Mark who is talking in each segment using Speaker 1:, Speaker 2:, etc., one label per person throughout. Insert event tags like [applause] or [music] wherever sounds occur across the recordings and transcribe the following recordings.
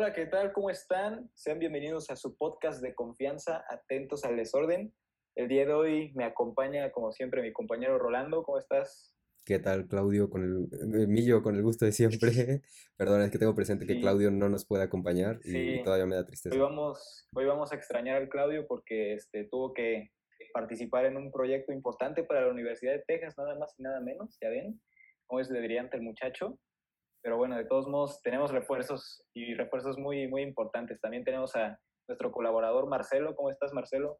Speaker 1: Hola, ¿qué tal? ¿Cómo están? Sean bienvenidos a su podcast de confianza, atentos al desorden. El día de hoy me acompaña, como siempre, mi compañero Rolando. ¿Cómo estás?
Speaker 2: ¿Qué tal, Claudio? Con el, eh, Millo, con el gusto de siempre. [laughs] Perdón, es que tengo presente que Claudio no nos puede acompañar y todavía me da tristeza.
Speaker 1: Hoy vamos, hoy vamos a extrañar al Claudio porque este, tuvo que participar en un proyecto importante para la Universidad de Texas, nada más y nada menos, ya ven, cómo es de brillante el muchacho. Pero bueno, de todos modos, tenemos refuerzos y refuerzos muy, muy importantes. También tenemos a nuestro colaborador Marcelo. ¿Cómo estás, Marcelo?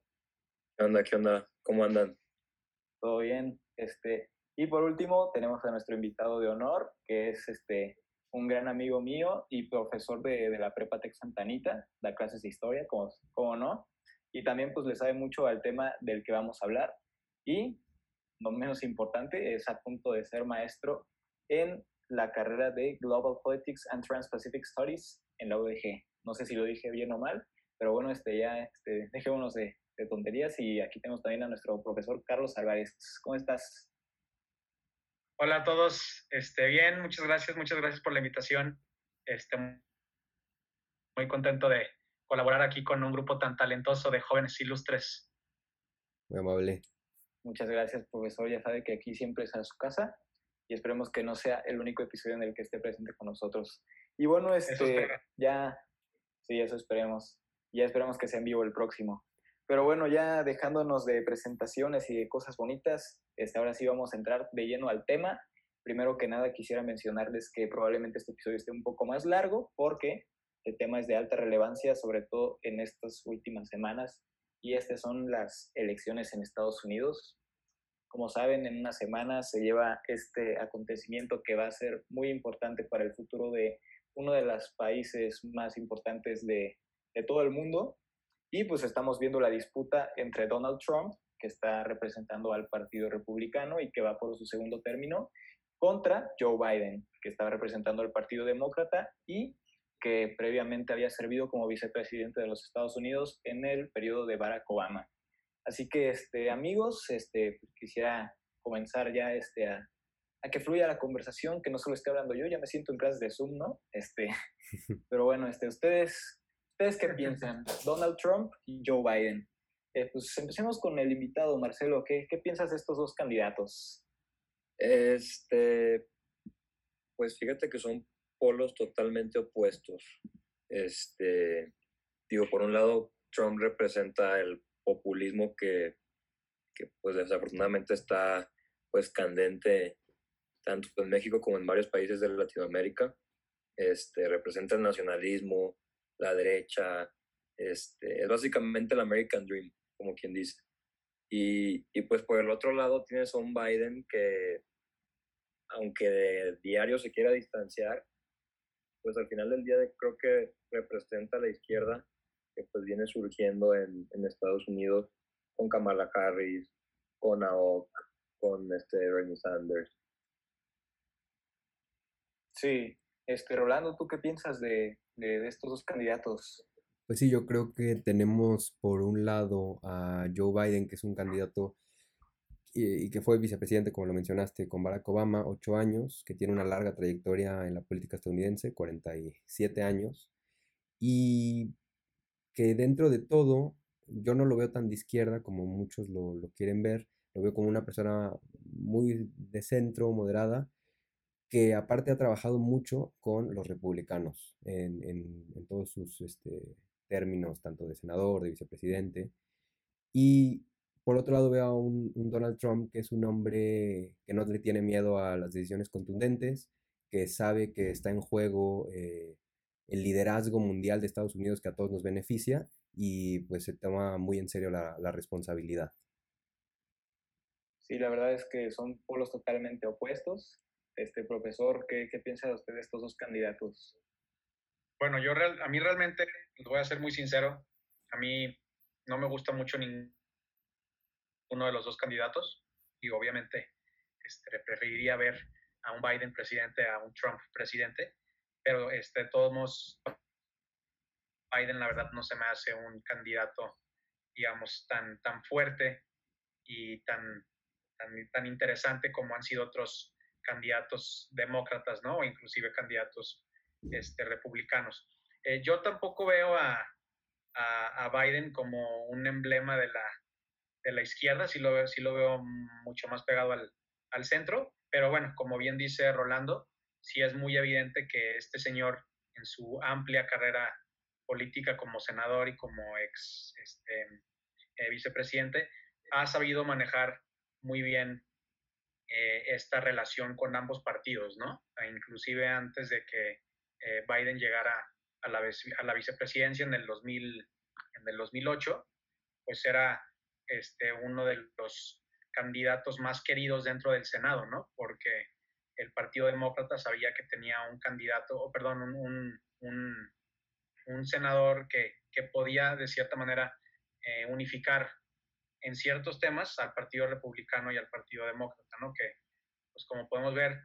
Speaker 3: ¿Qué onda? ¿Qué onda? ¿Cómo andan?
Speaker 1: Todo bien. Este, y por último, tenemos a nuestro invitado de honor, que es este, un gran amigo mío y profesor de, de la Prepa Tech Santanita, da clases de historia, como, como no. Y también pues le sabe mucho al tema del que vamos a hablar. Y, no menos importante, es a punto de ser maestro en la carrera de Global Politics and Trans-Pacific Studies en la UDG. No sé si lo dije bien o mal, pero bueno, este, ya este, dejémonos de, de tonterías y aquí tenemos también a nuestro profesor Carlos Álvarez. ¿Cómo estás?
Speaker 4: Hola a todos, este, bien, muchas gracias, muchas gracias por la invitación. Este, muy contento de colaborar aquí con un grupo tan talentoso de jóvenes ilustres.
Speaker 2: Muy amable.
Speaker 1: Muchas gracias, profesor. Ya sabe que aquí siempre es a su casa y esperemos que no sea el único episodio en el que esté presente con nosotros. Y bueno, este, ya, sí, eso esperemos. Ya esperemos que sea en vivo el próximo. Pero bueno, ya dejándonos de presentaciones y de cosas bonitas, este, ahora sí vamos a entrar de lleno al tema. Primero que nada, quisiera mencionarles que probablemente este episodio esté un poco más largo porque el tema es de alta relevancia, sobre todo en estas últimas semanas, y estas son las elecciones en Estados Unidos. Como saben, en una semana se lleva este acontecimiento que va a ser muy importante para el futuro de uno de los países más importantes de, de todo el mundo. Y pues estamos viendo la disputa entre Donald Trump, que está representando al Partido Republicano y que va por su segundo término, contra Joe Biden, que está representando al Partido Demócrata y que previamente había servido como vicepresidente de los Estados Unidos en el periodo de Barack Obama. Así que, este, amigos, este, pues, quisiera comenzar ya este, a, a, que fluya la conversación, que no solo esté hablando yo, ya me siento en clases de Zoom, ¿no? Este, [laughs] pero bueno, este, ustedes, ¿ustedes qué piensan? [laughs] Donald Trump y Joe Biden. Eh, pues empecemos con el invitado, Marcelo. ¿Qué, ¿Qué piensas de estos dos candidatos?
Speaker 3: Este, pues fíjate que son polos totalmente opuestos. Este, digo, por un lado, Trump representa el populismo que, pues desafortunadamente está pues candente tanto en México como en varios países de Latinoamérica. Este, representa el nacionalismo, la derecha, este, es básicamente el American Dream, como quien dice. Y, y, pues por el otro lado tienes a un Biden que, aunque de diario se quiera distanciar, pues al final del día creo que representa a la izquierda que pues viene surgiendo en, en Estados Unidos con Kamala Harris, con AOC, con este Bernie Sanders.
Speaker 1: Sí, este Rolando, ¿tú qué piensas de, de, de estos dos candidatos?
Speaker 2: Pues sí, yo creo que tenemos por un lado a Joe Biden, que es un candidato y, que fue vicepresidente, como lo mencionaste, con Barack Obama, ocho años, que tiene una larga trayectoria en la política estadounidense, 47 años, y que dentro de todo, yo no lo veo tan de izquierda como muchos lo, lo quieren ver, lo veo como una persona muy de centro, moderada, que aparte ha trabajado mucho con los republicanos en, en, en todos sus este, términos, tanto de senador, de vicepresidente, y por otro lado veo a un, un, Donald Trump que es un hombre que no le tiene miedo a las decisiones contundentes, que sabe que está en juego eh, el liderazgo mundial de Estados Unidos que a todos nos beneficia y pues se toma muy en serio la, la responsabilidad.
Speaker 1: Sí, la verdad es que son polos totalmente opuestos. Este profesor, ¿qué, qué piensa usted de estos dos candidatos?
Speaker 4: Bueno, yo real, a mí realmente, voy a ser muy sincero, a mí no me gusta mucho ningún uno de los dos candidatos y obviamente este, preferiría ver a un Biden presidente a un Trump presidente, pero este, todos modos, Biden la verdad no se me hace un candidato, digamos, tan, tan fuerte y tan, tan, tan interesante como han sido otros candidatos demócratas, ¿no? O inclusive candidatos este, republicanos. Eh, yo tampoco veo a, a, Biden como un emblema de la, de la izquierda, sí lo, sí lo veo mucho más pegado al, al centro, pero bueno, como bien dice Rolando, sí es muy evidente que este señor en su amplia carrera política como senador y como ex este, eh, vicepresidente, ha sabido manejar muy bien eh, esta relación con ambos partidos, ¿no? E inclusive antes de que eh, Biden llegara a la, vicepresidencia en el, 2000, en el 2008, pues era este, uno de los candidatos más queridos dentro del Senado, ¿no? Porque el Partido Demócrata sabía que tenía un candidato, o perdón, un, un, un senador que, que, podía de cierta manera eh, unificar en ciertos temas al Partido Republicano y al Partido Demócrata, ¿no? Que, pues como podemos ver,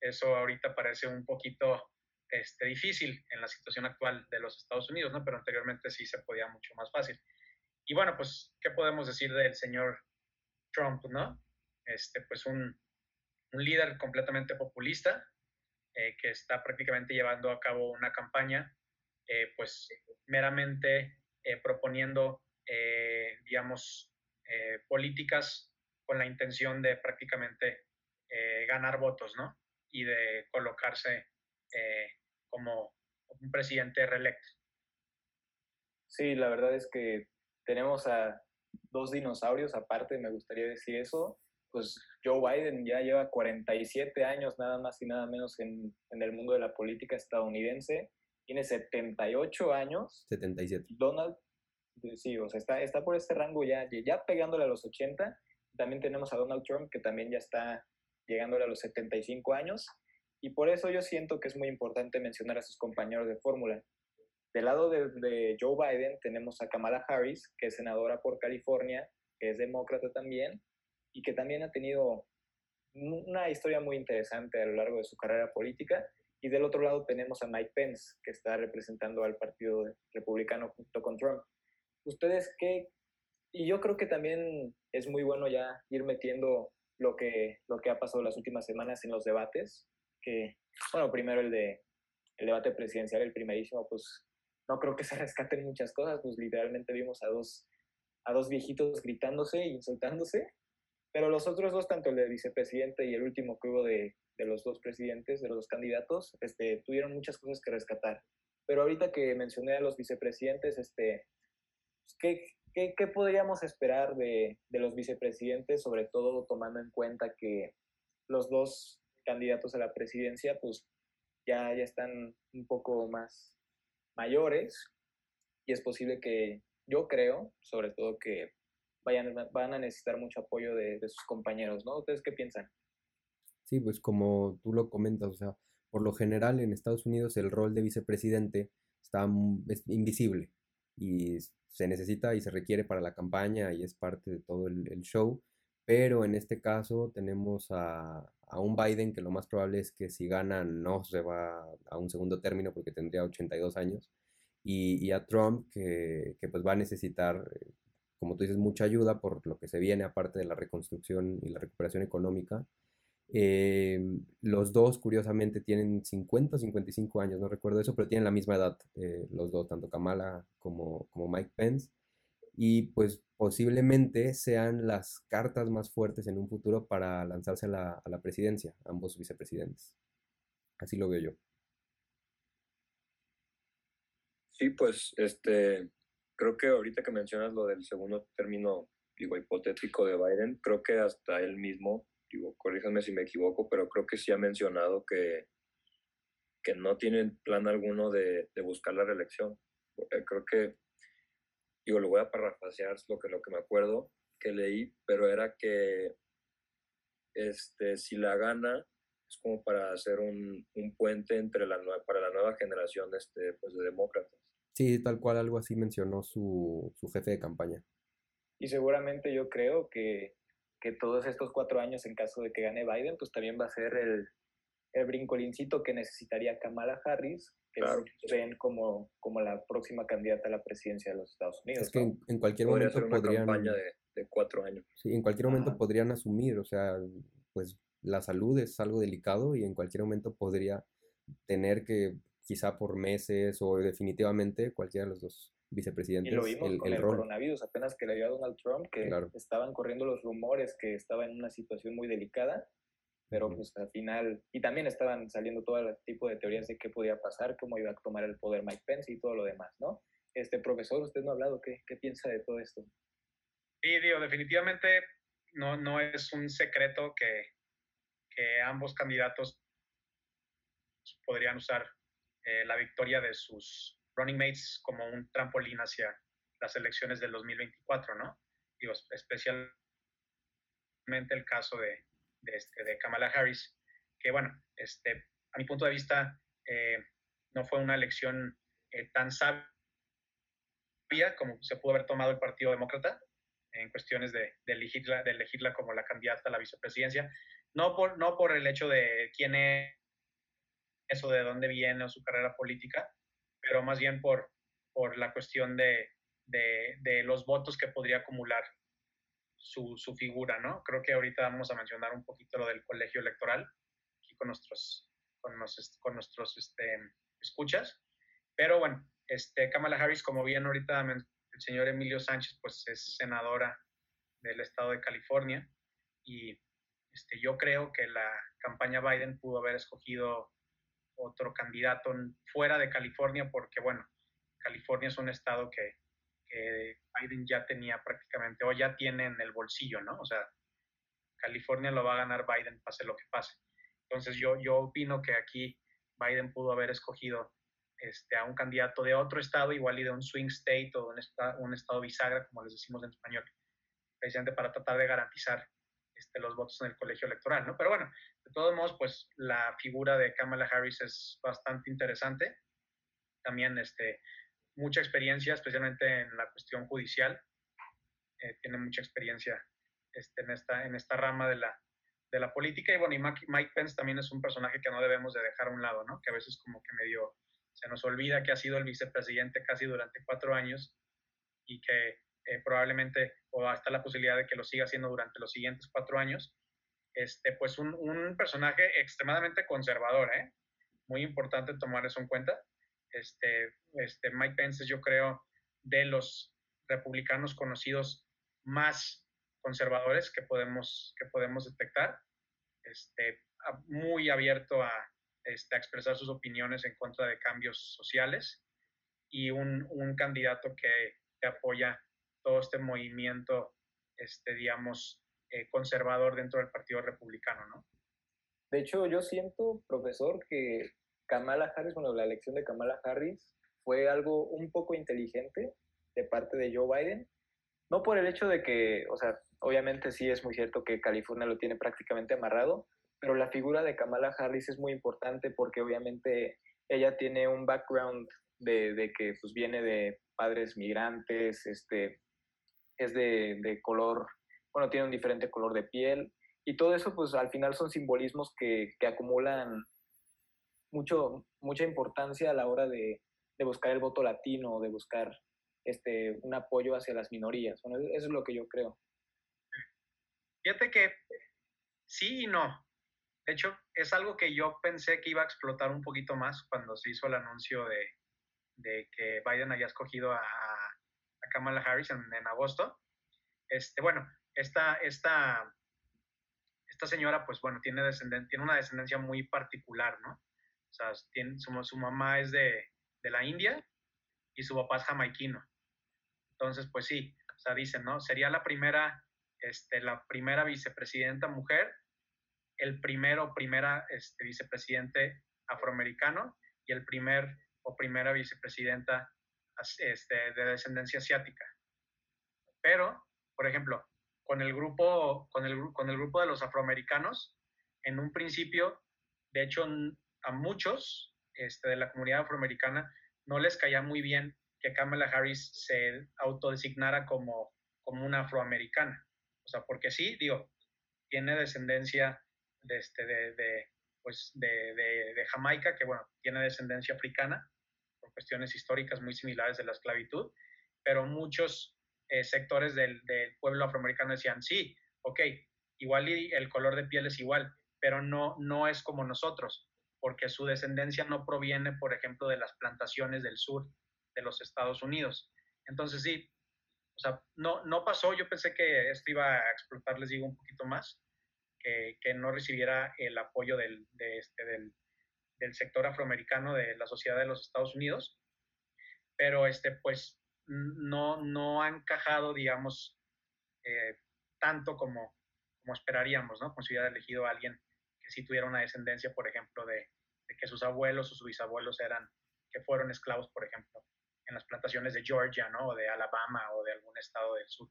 Speaker 4: eso ahorita parece un poquito este, difícil en la situación actual de los Estados Unidos, ¿no? Pero anteriormente sí se podía mucho más fácil. Y bueno, pues, ¿qué podemos decir del señor Trump, ¿no? Este, pues un, un líder completamente populista eh, que está prácticamente llevando a cabo una campaña, eh, pues meramente eh, proponiendo, digamos, políticas con la intención de prácticamente ganar votos, ¿no? Y de colocarse como un presidente reelecto.
Speaker 1: Sí, la verdad es que tenemos a dos dinosaurios aparte, me gustaría decir eso. Pues Joe Biden ya lleva 47 años nada más y nada menos en, en el mundo de la política estadounidense. Tiene 78 años.
Speaker 2: 77.
Speaker 1: Donald, sí, o sea, está, está por este rango ya, ya pegándole a los 80. También tenemos a Donald Trump, que también ya está llegándole a los 75 años. Y por eso yo siento que es muy importante mencionar a sus compañeros de fórmula. Del lado de, Joe Biden tenemos a Kamala Harris, que es senadora por California, que es demócrata también, y que también ha tenido una historia muy interesante a lo largo de su carrera política. Y del otro lado tenemos a Mike Pence, que está representando al Partido Republicano junto con Trump. ¿Ustedes qué? Y yo creo que también es muy bueno ya ir metiendo lo que, lo que ha pasado las últimas semanas en los debates, que, bueno, primero el de el debate presidencial, el primerísimo, pues no creo que se [laughs] rescaten muchas cosas, pues literalmente vimos a dos, a dos viejitos gritándose e insultándose, pero los otros dos, tanto el de vicepresidente y el último que hubo de, de los dos presidentes, de los dos candidatos, este, tuvieron muchas cosas que rescatar. Pero ahorita que mencioné a los vicepresidentes, este, pues, ¿qué, qué, qué podríamos esperar de, de los vicepresidentes, sobre todo tomando en cuenta que los dos candidatos a la presidencia, pues ya, ya están un poco más mayores y es posible que yo creo, sobre todo, que vayan, van a necesitar mucho apoyo de, sus compañeros, ¿no? ¿Ustedes qué piensan?
Speaker 2: Sí, pues como tú lo comentas, o sea, por lo general en Estados Unidos el rol de vicepresidente está invisible y se necesita y se requiere para la campaña y es parte de todo el, show, pero en este caso tenemos a, a, un Biden que lo más probable es que si gana no se va a un segundo término porque tendría 82 años y, a Trump que, que, pues va a necesitar, eh, como tú dices, mucha ayuda por lo que se viene aparte de la reconstrucción y la recuperación económica. Eh, los dos, curiosamente, tienen 50 o 55 años, no recuerdo eso, pero tienen la misma edad, eh, los dos, tanto Kamala como, como Mike Pence. Y pues posiblemente sean las cartas más fuertes en un futuro para lanzarse a la, a la presidencia, ambos vicepresidentes. Así lo veo yo.
Speaker 3: Sí, pues este, creo que ahorita que mencionas lo del segundo término, digo, hipotético de Biden, creo que hasta él mismo, digo, corríjanme si me equivoco, pero creo que sí ha mencionado que, que no tienen plan alguno de, de buscar la reelección. Eh, creo que, digo, lo voy a parafrasear lo que, lo que me acuerdo que leí, pero era que este, si la gana, es como para hacer un, un puente entre la, para la nueva generación este, pues, de demócratas.
Speaker 2: Sí, tal cual algo así mencionó su, su jefe de campaña.
Speaker 1: Y seguramente yo creo que, que, todos estos cuatro años, en caso de que gane Biden, pues también va a ser el, el brincolincito que necesitaría Kamala Harris, que ven como, como la próxima candidata a la presidencia de los Estados Unidos.
Speaker 2: Es que en, cualquier momento
Speaker 3: ser una podrían... campaña de, de, cuatro años.
Speaker 2: Sí, en cualquier momento podrían asumir, o sea, pues la salud es algo delicado y en cualquier momento podría tener que quizá por meses o definitivamente cualquiera de los dos vicepresidentes.
Speaker 1: Y lo vimos con el, coronavirus, apenas que le dio a Donald Trump, que estaban corriendo los rumores que estaba en una situación muy delicada, pero pues al final, y también estaban saliendo todo el tipo de teorías de qué podía pasar, cómo iba a tomar el poder Mike Pence y todo lo demás, ¿no? Este profesor, usted no ha hablado, ¿qué, qué piensa de todo esto?
Speaker 4: Sí, digo, definitivamente no, no es un secreto que, que ambos candidatos podrían usar eh, la victoria de sus running mates como un trampolín hacia las elecciones del 2024, ¿no? Digo, especialmente el caso de, este, de Kamala Harris, que bueno, este, a mi punto de vista, eh, no fue una elección eh, tan sabia como se pudo haber tomado el Partido Demócrata en cuestiones de, de, elegirla, de elegirla como la candidata a la vicepresidencia, no por, no por el hecho de quién es o de dónde viene o su carrera política, pero más bien por, por la cuestión de, de, los votos que podría acumular su, su, figura, ¿no? Creo que ahorita vamos a mencionar un poquito lo del colegio electoral, aquí con nuestros, con, con nuestros este, escuchas, pero bueno, este, Kamala Harris, como bien ahorita el señor Emilio Sánchez, pues es senadora del estado de California y este, yo creo que la campaña Biden pudo haber escogido otro candidato fuera de California porque, bueno, California es un estado que, Biden ya tenía prácticamente o ya tiene en el bolsillo, ¿no? O sea, California lo va a ganar Biden pase lo que pase. Entonces yo, yo opino que aquí Biden pudo haber escogido este, a un candidato de otro estado, igual y de un swing state o un, un estado bisagra, como les decimos en español, precisamente para tratar de garantizar este, los votos en el colegio electoral, ¿no? Pero bueno, de todos modos, pues la figura de Kamala Harris es bastante interesante. También este, mucha experiencia, especialmente en la cuestión judicial. Eh, tiene mucha experiencia este, en, esta, en esta rama de la, de la política. Y bueno, y Mike Pence también es un personaje que no debemos de dejar a un lado, ¿no? Que a veces como que medio se nos olvida que ha sido el vicepresidente casi durante cuatro años y que eh, probablemente, o hasta la posibilidad de que lo siga haciendo durante los siguientes cuatro años, este, pues un, un personaje extremadamente conservador, ¿eh? Muy importante tomar eso en cuenta. Este, este, Mike Pence yo creo, de los republicanos conocidos más conservadores que podemos, que podemos detectar. Este, muy abierto a, este, expresar sus opiniones en contra de cambios sociales y un, un candidato que, que apoya todo este movimiento, este, digamos, eh, conservador dentro del Partido Republicano, ¿no?
Speaker 1: De hecho, yo siento, profesor, que Kamala Harris, bueno, la elección de Kamala Harris fue algo un poco inteligente de parte de Joe Biden, no por el hecho de que, o sea, obviamente sí es muy cierto que California lo tiene prácticamente amarrado, pero la figura de Kamala Harris es muy importante porque obviamente ella tiene un background de, de que pues viene de padres migrantes, este, es de, color, bueno, tiene un diferente color de piel. Y todo eso, pues al final son simbolismos que, acumulan mucho, mucha importancia a la hora de, buscar el voto latino, de buscar este, un apoyo hacia las minorías. Bueno, eso es lo que yo creo.
Speaker 4: Fíjate que sí y no. De hecho, es algo que yo pensé que iba a explotar un poquito más cuando se hizo el anuncio de, de que Biden había escogido a, Kamala Harris en, agosto. Este, bueno, esta, esta, esta señora, pues bueno, tiene, tiene una descendencia muy particular, ¿no? O sea, su mamá es de, de, la India y su papá es jamaiquino. Entonces, pues sí, o sea, dicen, ¿no? Sería la primera, este, la primera vicepresidenta mujer, el primero primera este, vicepresidente afroamericano y el primer o primera vicepresidenta este, de descendencia asiática. Pero, por ejemplo, con el grupo, con el, grupo de los afroamericanos, en un principio, de hecho, a muchos este, de la comunidad afroamericana no les caía muy bien que Kamala Harris se autodesignara como, como una afroamericana. O sea, porque sí, digo, tiene descendencia de, este, de, pues de, Jamaica, que bueno, tiene descendencia africana, cuestiones históricas muy similares de la esclavitud, pero muchos eh, sectores del, pueblo afroamericano decían, sí, ok, igual y el color de piel es igual, pero no, no es como nosotros. porque su descendencia no proviene, por ejemplo, de las plantaciones del sur de los Estados Unidos. Entonces sí, o sea, no, no pasó, yo pensé que esto iba a explotar, les digo, un poquito más, que, que no recibiera el apoyo del, de este, del, del sector afroamericano de la sociedad de los Estados Unidos, pero este, pues no, no ha encajado, digamos, eh, tanto como, como esperaríamos, ¿no? Como si hubiera elegido a alguien que sí tuviera una descendencia, por ejemplo, de, que sus abuelos o sus bisabuelos eran, que fueron esclavos, por ejemplo, en las plantaciones de Georgia, ¿no? O de Alabama o de algún estado del sur.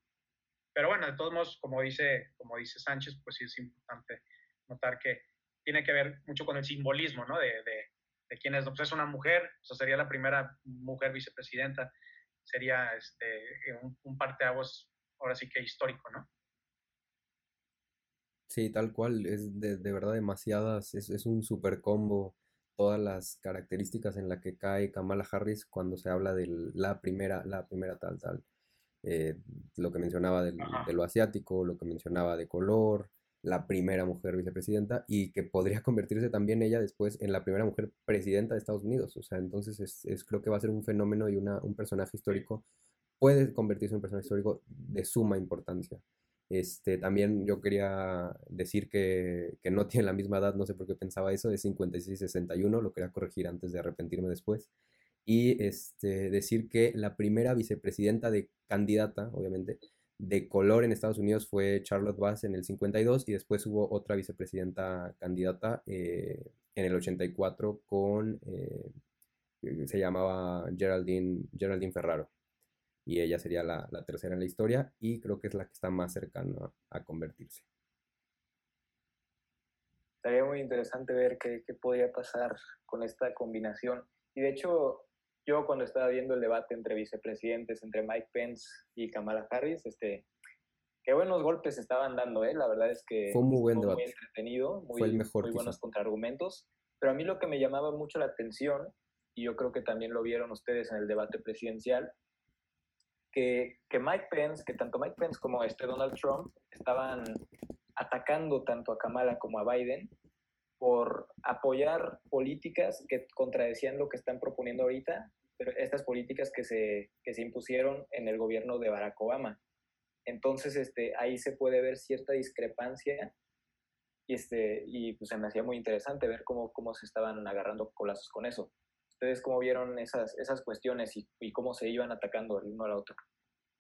Speaker 4: Pero bueno, de todos modos, como dice, como dice Sánchez, pues sí es importante notar que tiene que ver mucho con el simbolismo, ¿no? De, de, de quién es, pues es una mujer, o sea, sería la primera mujer vicepresidenta, sería este, un, un parteaguas, ahora sí que histórico, ¿no?
Speaker 2: Sí, tal cual, es de, de verdad demasiadas, es, es un super combo todas las características en la que cae Kamala Harris cuando se habla de la primera, la primera tal, tal. Eh, lo que mencionaba del, de lo asiático, lo que mencionaba de color, la primera mujer vicepresidenta y que podría convertirse también ella después en la primera mujer presidenta de Estados Unidos. O sea, entonces es, es creo que va a ser un fenómeno y una, un personaje histórico, puede convertirse en un personaje histórico de suma importancia. Este, también yo quería decir que, que, no [laughs] tiene la misma edad, no sé por qué pensaba eso, es 56-61, lo quería corregir antes de arrepentirme después. Y este, decir que la primera vicepresidenta de candidata, obviamente, de color en Estados Unidos fue Charlotte Bass en el 52 y después hubo otra vicepresidenta candidata eh, en el 84 con, eh, se llamaba Geraldine, Geraldine Ferraro y ella sería la, la, tercera en la historia y creo que es la que está más cercana a, a convertirse.
Speaker 1: Estaría muy interesante ver qué, qué podría pasar con esta combinación. Y de hecho, yo cuando estaba viendo el debate entre vicepresidentes, entre Mike Pence y Kamala Harris, este, qué buenos golpes estaban dando, ¿eh? La verdad es que
Speaker 2: fue muy buen debate.
Speaker 1: muy entretenido, muy,
Speaker 2: Fue el mejor
Speaker 1: muy buenos contraargumentos. Pero a mí lo que me llamaba mucho la atención, y yo creo que también lo vieron ustedes en el debate presidencial, que, que Mike Pence, que tanto Mike Pence como este Donald Trump estaban atacando tanto a Kamala como a Biden por apoyar políticas que contradecían lo que están proponiendo ahorita, pero estas políticas que se, que se impusieron en el gobierno de Barack Obama. Entonces, este, ahí se puede ver cierta discrepancia y, este, y pues se me hacía muy interesante ver cómo, cómo se estaban agarrando colazos con eso. ¿Ustedes cómo vieron esas, esas cuestiones y, y cómo se iban atacando el uno al otro?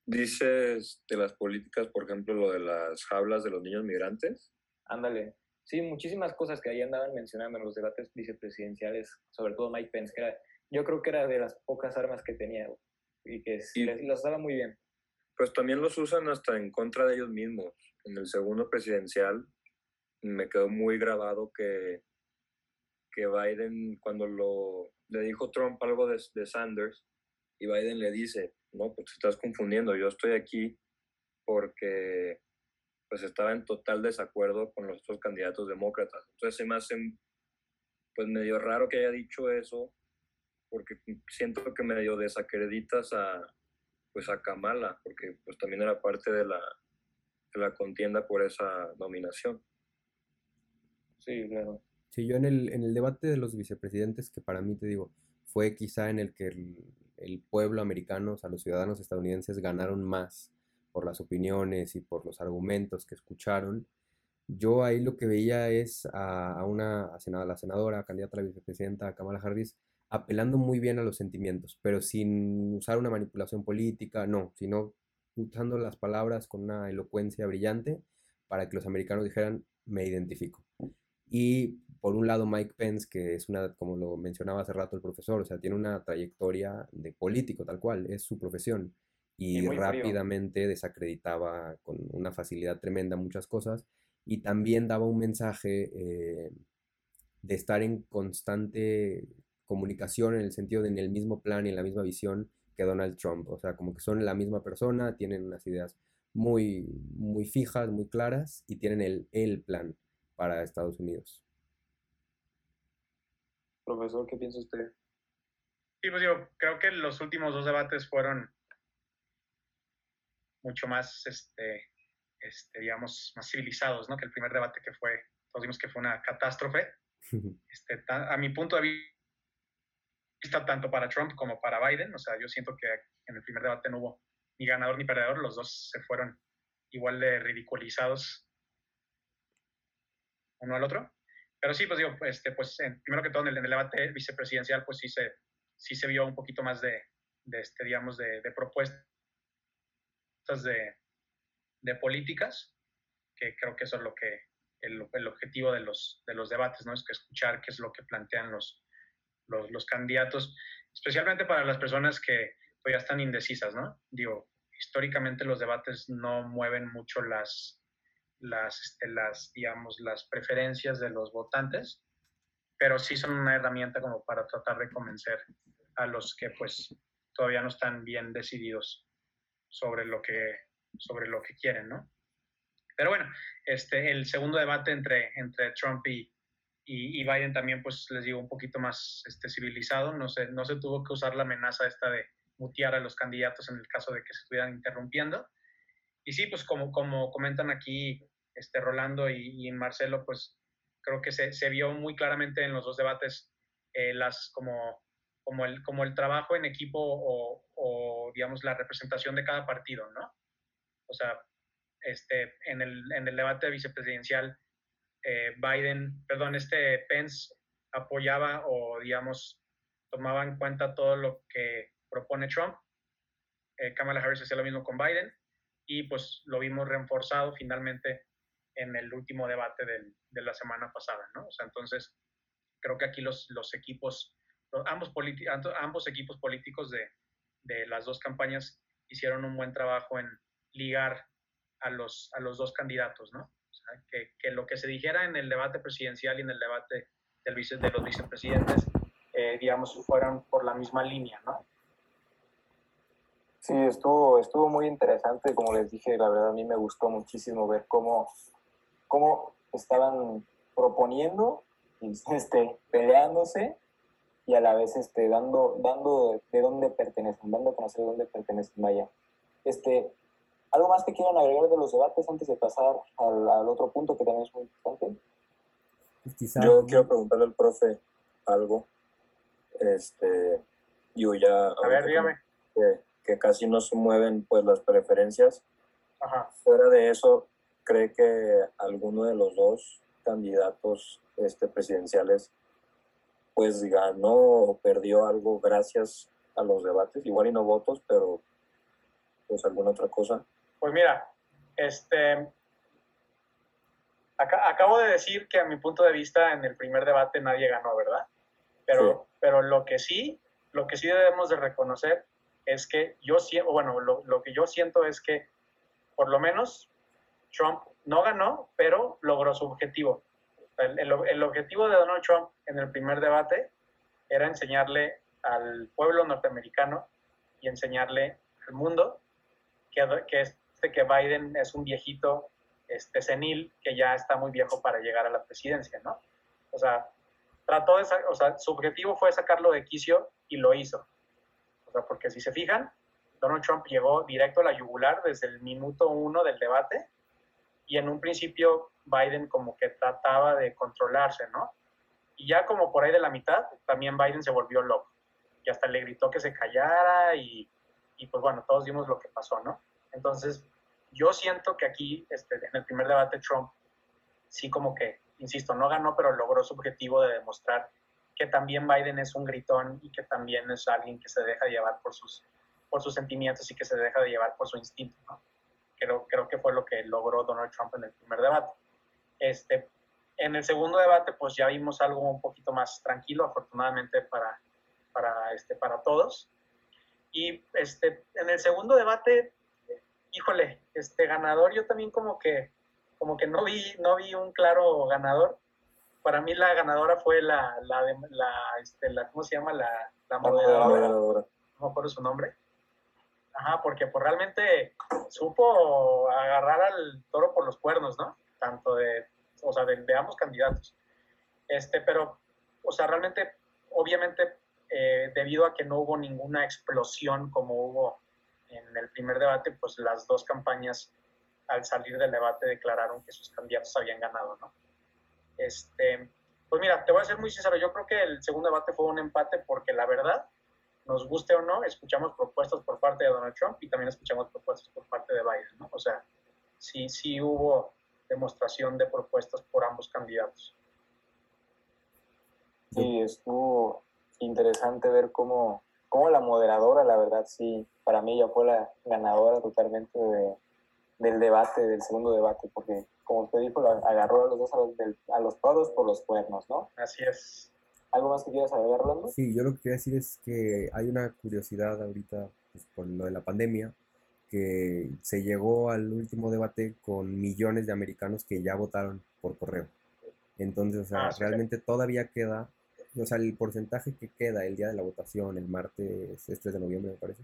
Speaker 3: Dices de las políticas, por ejemplo, lo de las jaulas de los niños migrantes.
Speaker 1: Ándale. Sí, muchísimas cosas que ahí andaban mencionando en los debates vicepresidenciales, sobre todo Mike Pence, que era, yo creo que era de las pocas armas que tenía y que
Speaker 3: Y-
Speaker 1: les, las daba muy bien.
Speaker 3: Pues también los usan hasta en contra de ellos mismos. En el segundo presidencial me quedó muy grabado que, que Biden, cuando lo, le dijo Trump algo de, de Sanders, y Biden le dice, no, pues te estás confundiendo, yo estoy aquí porque pues estaba en total desacuerdo con los otros candidatos demócratas. Entonces se me hace pues medio raro que haya dicho eso, porque siento que medio desacreditas a, pues a Kamala, porque pues también era parte de la, de la contienda por esa nominación.
Speaker 1: Sí, claro.
Speaker 2: Sí, yo en el, en el debate de los vicepresidentes, que para mí te digo, fue quizá en el que el, el pueblo americano, o sea, los ciudadanos estadounidenses ganaron más por las opiniones y por los argumentos que escucharon. Yo ahí lo que veía es a, una a la senadora, candidata a la vicepresidenta Kamala Harris, apelando muy bien a los sentimientos, pero sin usar una manipulación política, no, sino usando las palabras con una elocuencia brillante para que los americanos dijeran, me identifico. Y por un lado Mike Pence, que es una, como lo mencionaba hace rato el profesor, o sea, tiene una trayectoria de político tal cual, es su profesión. Y,
Speaker 1: Y muy frío.
Speaker 2: rápidamente desacreditaba con una facilidad tremenda muchas cosas y también daba un mensaje eh, de estar en constante comunicación en el sentido de en el mismo plan y en la misma visión que Donald Trump. O sea, como que son la misma persona, tienen unas ideas muy, muy fijas, muy claras y tienen el, el plan para Estados Unidos.
Speaker 1: Profesor, ¿qué piensa usted?
Speaker 4: Sí, pues digo, creo que los últimos dos debates fueron mucho más, este, este, digamos, más civilizados, ¿no? Que el primer debate que fue, todos vimos que fue una catástrofe. Este, a mi punto de vista, tanto para Trump como para Biden, o sea, yo siento que en el primer debate no hubo ni ganador ni perdedor, los dos se fueron igual de ridiculizados uno al otro. Pero sí, pues digo, este, pues primero que todo en el, debate vicepresidencial, pues sí se, sí se vio un poquito más de, de este, digamos, de, de propuestas de, de, políticas, que creo que eso es lo que, el, objetivo de los, de los debates, ¿no? Es que escuchar qué es lo que plantean los, los, los candidatos, especialmente para las personas que todavía están indecisas, ¿no? Digo, históricamente los debates no mueven mucho las, las, este, las, digamos, las preferencias de los votantes, pero sí son una herramienta como para tratar de convencer a los que pues todavía no están bien decididos sobre lo que, sobre lo que quieren, ¿no? Pero bueno, este, el segundo debate entre, entre Trump y, y, Biden también, pues les digo, un poquito más este, civilizado. No se, no se tuvo que usar la amenaza esta de mutear a los candidatos en el caso de que se estuvieran interrumpiendo. Y sí, pues como, como comentan aquí este, Rolando y, Marcelo, pues creo que se, se, vio muy claramente en los dos debates eh, las, como, como, el, como el trabajo en equipo o, o, digamos, la representación de cada partido, ¿no? O sea, este, en, el, en el debate vicepresidencial, eh, Biden, perdón, este Pence apoyaba o, digamos, tomaba en cuenta todo lo que propone Trump. Eh, Kamala Harris hacía lo mismo con Biden y pues lo vimos reforzado finalmente en el último debate del, de la semana pasada, ¿no? O sea, entonces creo que aquí los, los equipos, ambos, ambos equipos políticos de, de, las dos campañas hicieron un buen trabajo en ligar a los, a los dos candidatos, ¿no? Que, que lo que se dijera en el debate presidencial y en el debate del vice, de los vicepresidentes, eh, digamos, fueran por la misma línea, ¿no?
Speaker 1: Sí, estuvo, estuvo muy interesante, como les dije, la verdad a mí me gustó muchísimo ver cómo cómo estaban proponiendo, [laughs] este, peleándose y a la vez este, dando, dando de dónde pertenecen, dando a conocer de dónde pertenecen, vaya. Este, ¿Algo más que quieran agregar de los debates antes de pasar al, al otro punto que también es muy importante?
Speaker 3: Pues yo quiero preguntarle al profe algo. Este, yo ya...
Speaker 4: A ver, dígame.
Speaker 3: Que, que, casi no se mueven pues las preferencias. Ajá. Fuera de eso, cree que alguno de los dos candidatos este, presidenciales pues ganó o perdió algo gracias a los debates, igual y no votos, pero pues alguna otra cosa.
Speaker 4: Pues mira, este acabo de decir que a mi punto de vista en el primer debate nadie ganó, ¿verdad? Pero, pero lo que sí, lo que sí debemos de reconocer es que yo siento, bueno, lo, lo que yo siento es que por lo menos Trump no ganó, pero logró su objetivo. El, objetivo de Donald Trump en el primer debate era enseñarle al pueblo norteamericano y enseñarle al mundo que, que, este, que Biden es un viejito este, senil que ya está muy viejo para llegar a la presidencia, ¿no? O sea, trató de, o sea, su objetivo fue sacarlo de quicio y lo hizo. O sea, porque si se fijan, Donald Trump llegó directo a la yugular desde el minuto uno del debate y en un principio Biden como que trataba de controlarse, ¿no? Y ya como por ahí de la mitad, también Biden se volvió loco. Y hasta le gritó que se callara y, y pues bueno, todos vimos lo que pasó, ¿no? Entonces, yo siento que aquí, este, en el primer debate, Trump sí como que, insisto, no ganó, pero logró su objetivo de demostrar que también Biden es un gritón y que también es alguien que se deja llevar por sus, por sus sentimientos y que se deja de llevar por su instinto, ¿no? creo, creo que fue lo que logró Donald Trump en el primer debate. Este, en el segundo debate, pues ya vimos algo un poquito más tranquilo, afortunadamente para, para, este, para todos. Y este, en el segundo debate, híjole, este ganador, yo también como que, como que no vi, no vi un claro ganador. Para mí la ganadora fue la, la, la, este, la ¿cómo se llama? La, la moderadora. No me acuerdo su nombre. Ajá, porque pues realmente supo agarrar al toro por los cuernos, ¿no? Tanto de, o sea, de, ambos candidatos. Este, pero, o sea, realmente, obviamente, eh, debido a que no hubo ninguna explosión como hubo en el primer debate, pues las dos campañas al salir del debate declararon que sus candidatos habían ganado, ¿no? Este, Pues mira, te voy a ser muy sincero, yo creo que el segundo debate fue un empate porque la verdad, nos guste o no, escuchamos propuestas por parte de Donald Trump y también escuchamos propuestas por parte de Biden, ¿no? O sea, sí, sí hubo demostración de propuestas por ambos candidatos.
Speaker 1: Sí, estuvo interesante ver cómo, cómo la moderadora, la verdad, sí, para mí ya fue la ganadora totalmente de, del debate, del segundo debate, porque como usted dijo, agarró a los dos a los, a los toros por los cuernos, ¿no?
Speaker 4: Así es.
Speaker 1: ¿Algo más que quieras saber, Rolando?
Speaker 2: Sí, yo lo que quería decir es que hay una curiosidad ahorita pues, por lo de la pandemia, que se llegó al último debate con millones de americanos que ya votaron por correo. Entonces, o sea, ah, realmente todavía queda, o sea, el porcentaje que queda el día de la votación, el martes, es 3 de noviembre me parece,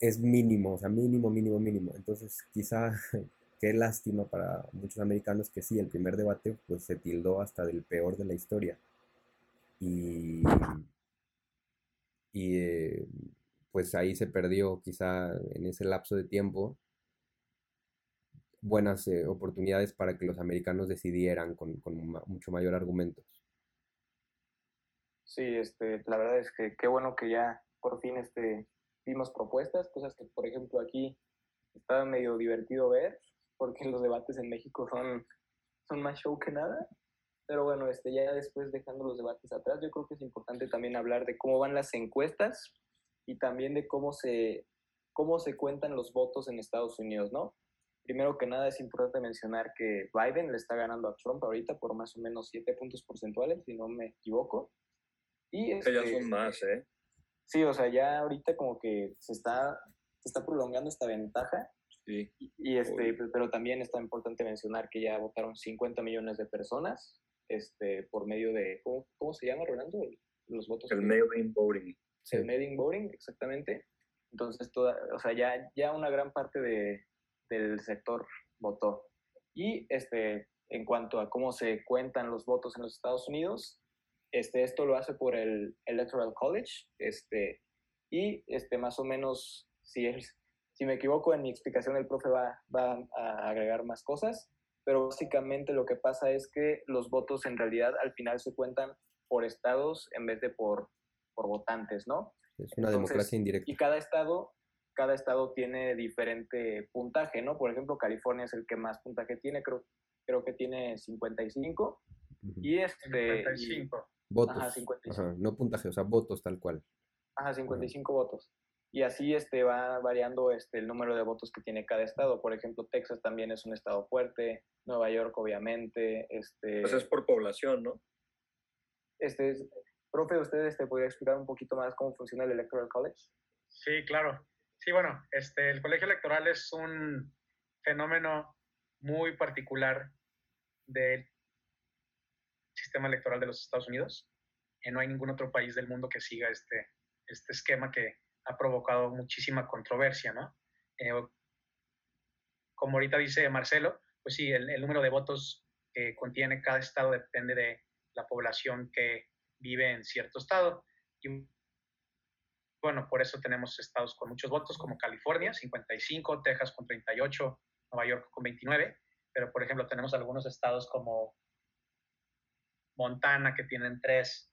Speaker 2: es mínimo, o sea, mínimo, mínimo, mínimo. Entonces, quizá [laughs] qué lástima para muchos americanos que sí, el primer debate pues se tildó hasta del peor de la historia. Y, y eh, pues ahí se perdió quizá en ese lapso de tiempo buenas eh, oportunidades para que los americanos decidieran con, mucho mayor argumentos.
Speaker 1: Sí, este, la verdad es que qué bueno que ya por fin este, vimos propuestas, cosas que por ejemplo aquí estaba medio divertido ver, porque los debates en México son, son más show que nada. Pero bueno, este, ya después dejando los debates atrás, yo creo que es importante también hablar de cómo van las encuestas y también de cómo se, cómo se cuentan los votos en Estados Unidos, ¿no? Primero que nada es importante mencionar que Biden le está ganando a Trump ahorita por más o menos 7 puntos porcentuales, si no me equivoco.
Speaker 3: Y ya son más, ¿eh?
Speaker 1: Sí, o sea, ya ahorita como que se está, se está prolongando esta ventaja.
Speaker 3: Sí.
Speaker 1: Y, este, pero también está importante mencionar que ya votaron 50 millones de personas este, por medio de, ¿cómo, cómo se llama, Rolando? Los votos.
Speaker 3: El mail-in voting.
Speaker 1: El mail-in voting, exactamente. Entonces, toda, o sea, ya, ya una gran parte de, del sector votó. Y este, en cuanto a cómo se cuentan los votos en los Estados Unidos, este, esto lo hace por el Electoral College, este, y este, más o menos, si, si me equivoco en mi explicación, el profe va, va a agregar más cosas, pero básicamente lo que pasa es que los votos en realidad al final se cuentan por estados en vez de por, por votantes, ¿no?
Speaker 2: Es una democracia indirecta.
Speaker 1: Y cada estado, cada estado tiene diferente puntaje, ¿no? Por ejemplo, California es el que más puntaje tiene, creo, creo que tiene 55. Y este...
Speaker 4: 55.
Speaker 2: votos. Ajá, 55. no puntaje, o sea, votos tal cual.
Speaker 1: Ajá, 55 votos y así este, va variando este, el número de votos que tiene cada estado. Por ejemplo, Texas también es un estado fuerte, Nueva York obviamente. Este,
Speaker 3: pues es por población, ¿no?
Speaker 1: Este, profe, ¿usted este, podría explicar un poquito más cómo funciona el Electoral College?
Speaker 4: Sí, claro. Sí, bueno, este, el colegio electoral es un fenómeno muy particular del sistema electoral de los Estados Unidos. y no hay ningún otro país del mundo que siga este, este esquema que ha provocado muchísima controversia, ¿no? Eh, como ahorita dice Marcelo, pues sí, el, número de votos que contiene cada estado depende de la población que vive en cierto estado. Y bueno, por eso tenemos estados con muchos votos, como California, 55, Texas con 38, Nueva York con 29, pero por ejemplo tenemos algunos estados como Montana que tienen tres,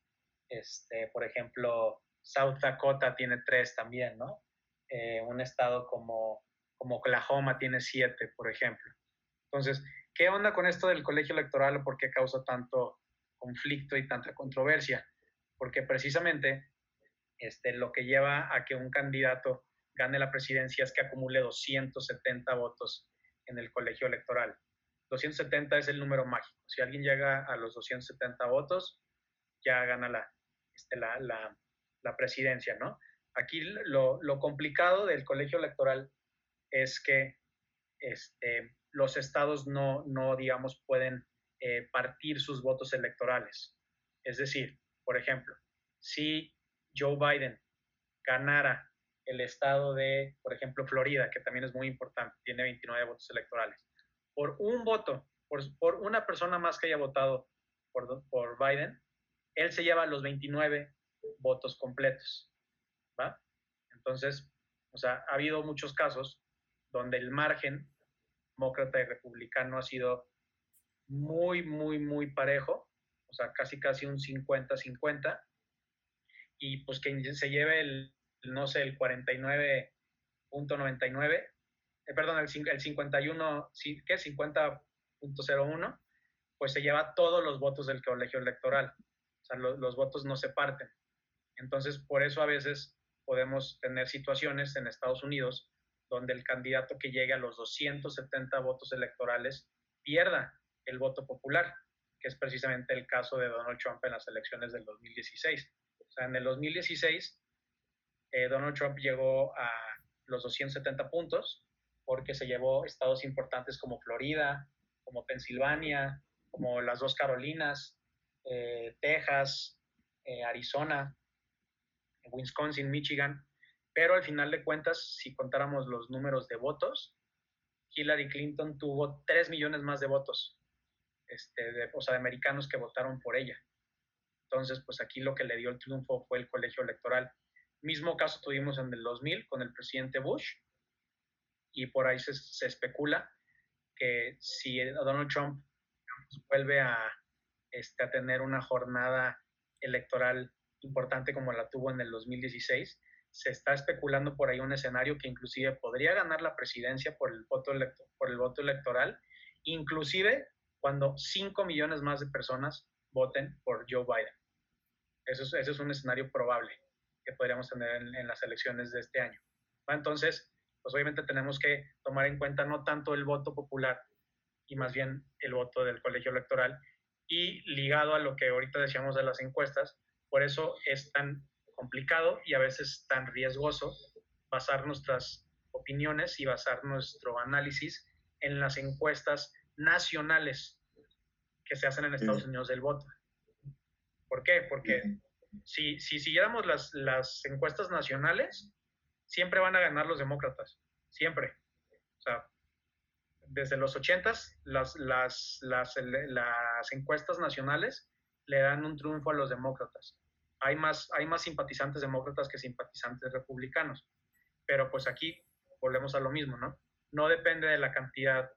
Speaker 4: este, por ejemplo, South Dakota tiene tres también, ¿no? Eh, un estado como, como Oklahoma tiene siete, por ejemplo. Entonces, ¿qué onda con esto del colegio electoral por qué causa tanto conflicto y tanta controversia? Porque precisamente este, lo que lleva a que un candidato gane la presidencia es que acumule 270 votos en el colegio electoral. 270 es el número mágico. Si alguien llega a los 270 votos, ya gana la, este, la, la, la presidencia, ¿no? Aquí lo, complicado del colegio electoral es que este, los estados no, no digamos, pueden eh, partir sus votos electorales. Es decir, por ejemplo, si Joe Biden ganara el estado de, por ejemplo, Florida, que también es muy importante, tiene 29 votos electorales, por un voto, por, una persona más que haya votado por, por Biden, él se lleva los 29 votos completos. ¿va? Entonces, o sea, ha habido muchos casos donde el margen demócrata y republicano ha sido muy, muy, muy parejo. o sea, casi casi un 50-50, y pues que se lleve el, no sé, el 49.99, eh, perdón, el, el 51, ¿qué? 50.01, pues se lleva todos los votos del colegio electoral. O sea, los votos no se parten. Entonces, por eso a veces podemos tener situaciones en Estados Unidos donde el candidato que llegue a los 270 votos electorales pierda el voto popular, que es precisamente el caso de Donald Trump en las elecciones del 2016. O sea, en el 2016, eh, Donald Trump llegó a los 270 puntos porque se llevó estados importantes como Florida, como Pensilvania, como las dos Carolinas, eh, Texas, eh, Arizona, Wisconsin, Michigan, pero al final de cuentas, si contáramos los números de votos, Hillary Clinton tuvo 3 millones más de votos, este, de, o sea, de americanos que votaron por ella. Entonces, pues aquí lo que le dio el triunfo fue el colegio electoral. Mismo caso tuvimos en el 2000 con el presidente Bush, y por ahí se, especula que si Donald Trump vuelve a, este, tener una jornada electoral importante como la tuvo en el 2016, se está especulando por ahí un escenario que inclusive podría ganar la presidencia por el voto, por el voto electoral, inclusive cuando 5 millones más de personas voten por Joe Biden. Eso es, es un escenario probable que podríamos tener en, las elecciones de este año. Entonces, pues obviamente tenemos que tomar en cuenta no tanto el voto popular y más bien el voto del colegio electoral y ligado a lo que ahorita decíamos de las encuestas, por eso es tan complicado y a veces tan riesgoso basar nuestras opiniones y basar nuestro análisis en las encuestas nacionales que se hacen en Estados Unidos del voto. ¿Por qué? Porque si, si siguiéramos las, las encuestas nacionales, siempre van a ganar los demócratas, siempre. O sea, desde los 80 las, las, las, las encuestas nacionales le dan un triunfo a los demócratas hay más, hay más simpatizantes demócratas que simpatizantes republicanos. Pero pues aquí volvemos a lo mismo, ¿no? No depende de la cantidad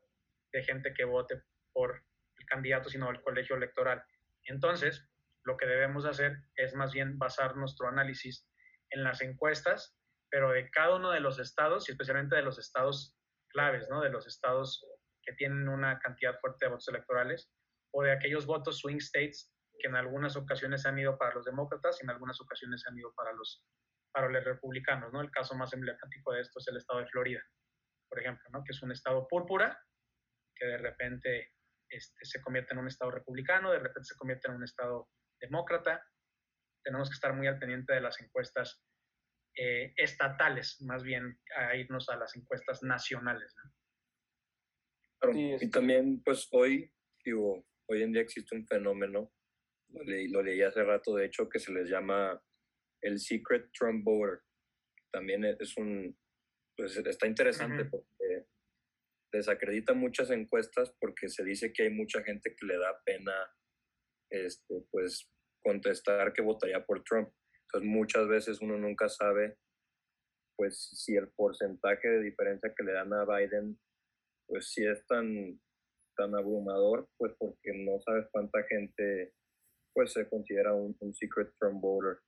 Speaker 4: de gente que vote por el candidato, sino el colegio electoral. Entonces, lo que debemos hacer es más bien basar nuestro análisis en las encuestas, pero de cada uno de los estados y especialmente de los estados claves, ¿no? De los estados que tienen una cantidad fuerte de votos electorales o de aquellos votos swing states que en algunas ocasiones han ido para los demócratas y en algunas ocasiones han ido para los, para los republicanos, ¿no? El caso más emblemático de esto es el estado de Florida, por ejemplo, ¿no? Que es un estado púrpura que de repente este, se convierte en un estado republicano, de repente se convierte en un estado demócrata. Tenemos que estar muy al pendiente de las encuestas eh, estatales, más bien a irnos a las encuestas nacionales. ¿no?
Speaker 3: y también, pues hoy, digo, hoy en día existe un fenómeno lo leí, hace rato, de hecho, que se les llama el Secret Trump Voter. También es un, pues está interesante porque desacredita muchas encuestas porque se dice que hay mucha gente que le da pena, este, pues, contestar que votaría por Trump. Entonces, muchas veces uno nunca sabe, pues, si el porcentaje de diferencia que le dan a Biden, pues, si es tan, tan abrumador, pues, porque no sabes cuánta gente pues se considera un, secret Trump voter.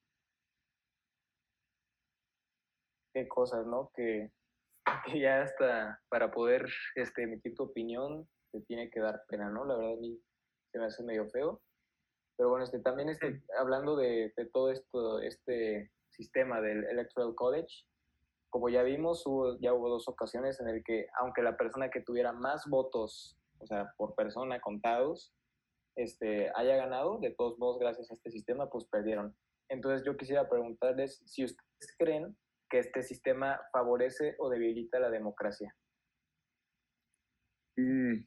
Speaker 1: Qué cosas, ¿no? Que, [laughs] ya hasta para poder este, emitir tu opinión te tiene que dar pena, ¿no? La verdad a mí se me hace medio feo. Pero bueno, este, también este, hablando de, de todo esto, este sistema del Electoral College, como ya vimos, hubo, ya hubo dos ocasiones en el que, aunque la persona que tuviera más votos, o sea, por persona contados, este, haya ganado, de todos modos, gracias a este sistema, pues perdieron. Entonces yo quisiera preguntarles si ustedes creen que este sistema favorece o debilita la democracia.
Speaker 3: Mm,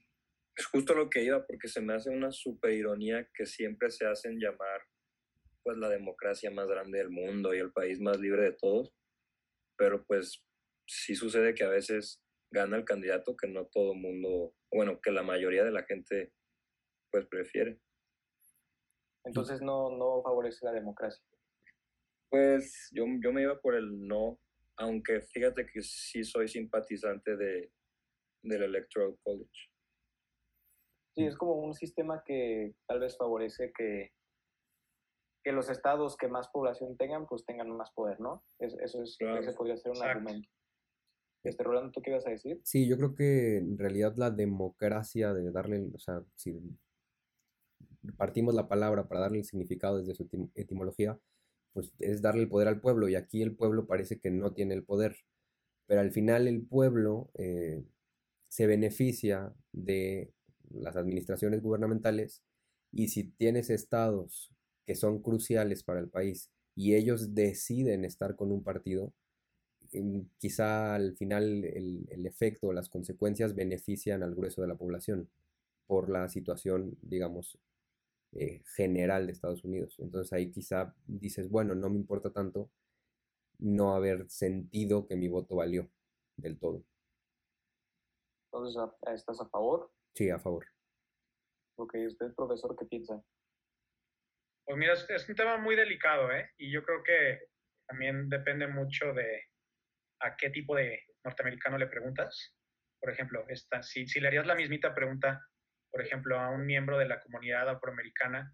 Speaker 3: es justo lo que iba, porque se me hace una super ironía que siempre se hacen llamar pues la democracia más grande del mundo y el país más libre de todos, pero pues sí sucede que a veces gana el candidato que no todo el mundo, bueno, que la mayoría de la gente pues prefiere.
Speaker 1: Entonces no, no favorece la democracia.
Speaker 3: Pues yo, yo me iba por el no, aunque fíjate que sí soy simpatizante de, del Electoral College.
Speaker 1: Sí, es como un sistema que tal vez favorece que, que los estados que más población tengan, pues tengan más poder, ¿no? eso es, ese podría ser un argumento. Este, Rolando, ¿tú qué ibas a decir?
Speaker 2: Sí, yo creo que en realidad la democracia de darle, o sea, si partimos la palabra para darle el significado desde su etimología, pues es darle el poder al pueblo y aquí el pueblo parece que no tiene el poder, pero al final el pueblo eh, se beneficia de las administraciones gubernamentales y si tienes estados que son cruciales para el país y ellos deciden estar con un partido, quizá al final el, el efecto o las consecuencias benefician al grueso de la población por la situación, digamos, eh, general de Estados Unidos. Entonces ahí quizá dices, bueno, no me importa tanto no haber sentido que mi voto valió del todo.
Speaker 1: Entonces, ¿estás a favor?
Speaker 2: Sí, a favor.
Speaker 1: Ok, ¿usted, profesor, qué piensa?
Speaker 4: Pues mira, es un tema muy delicado, ¿eh? Y yo creo que también depende mucho de a qué tipo de norteamericano le preguntas. Por ejemplo, esta, si, si le harías la mismita pregunta, por ejemplo, a un miembro de la comunidad afroamericana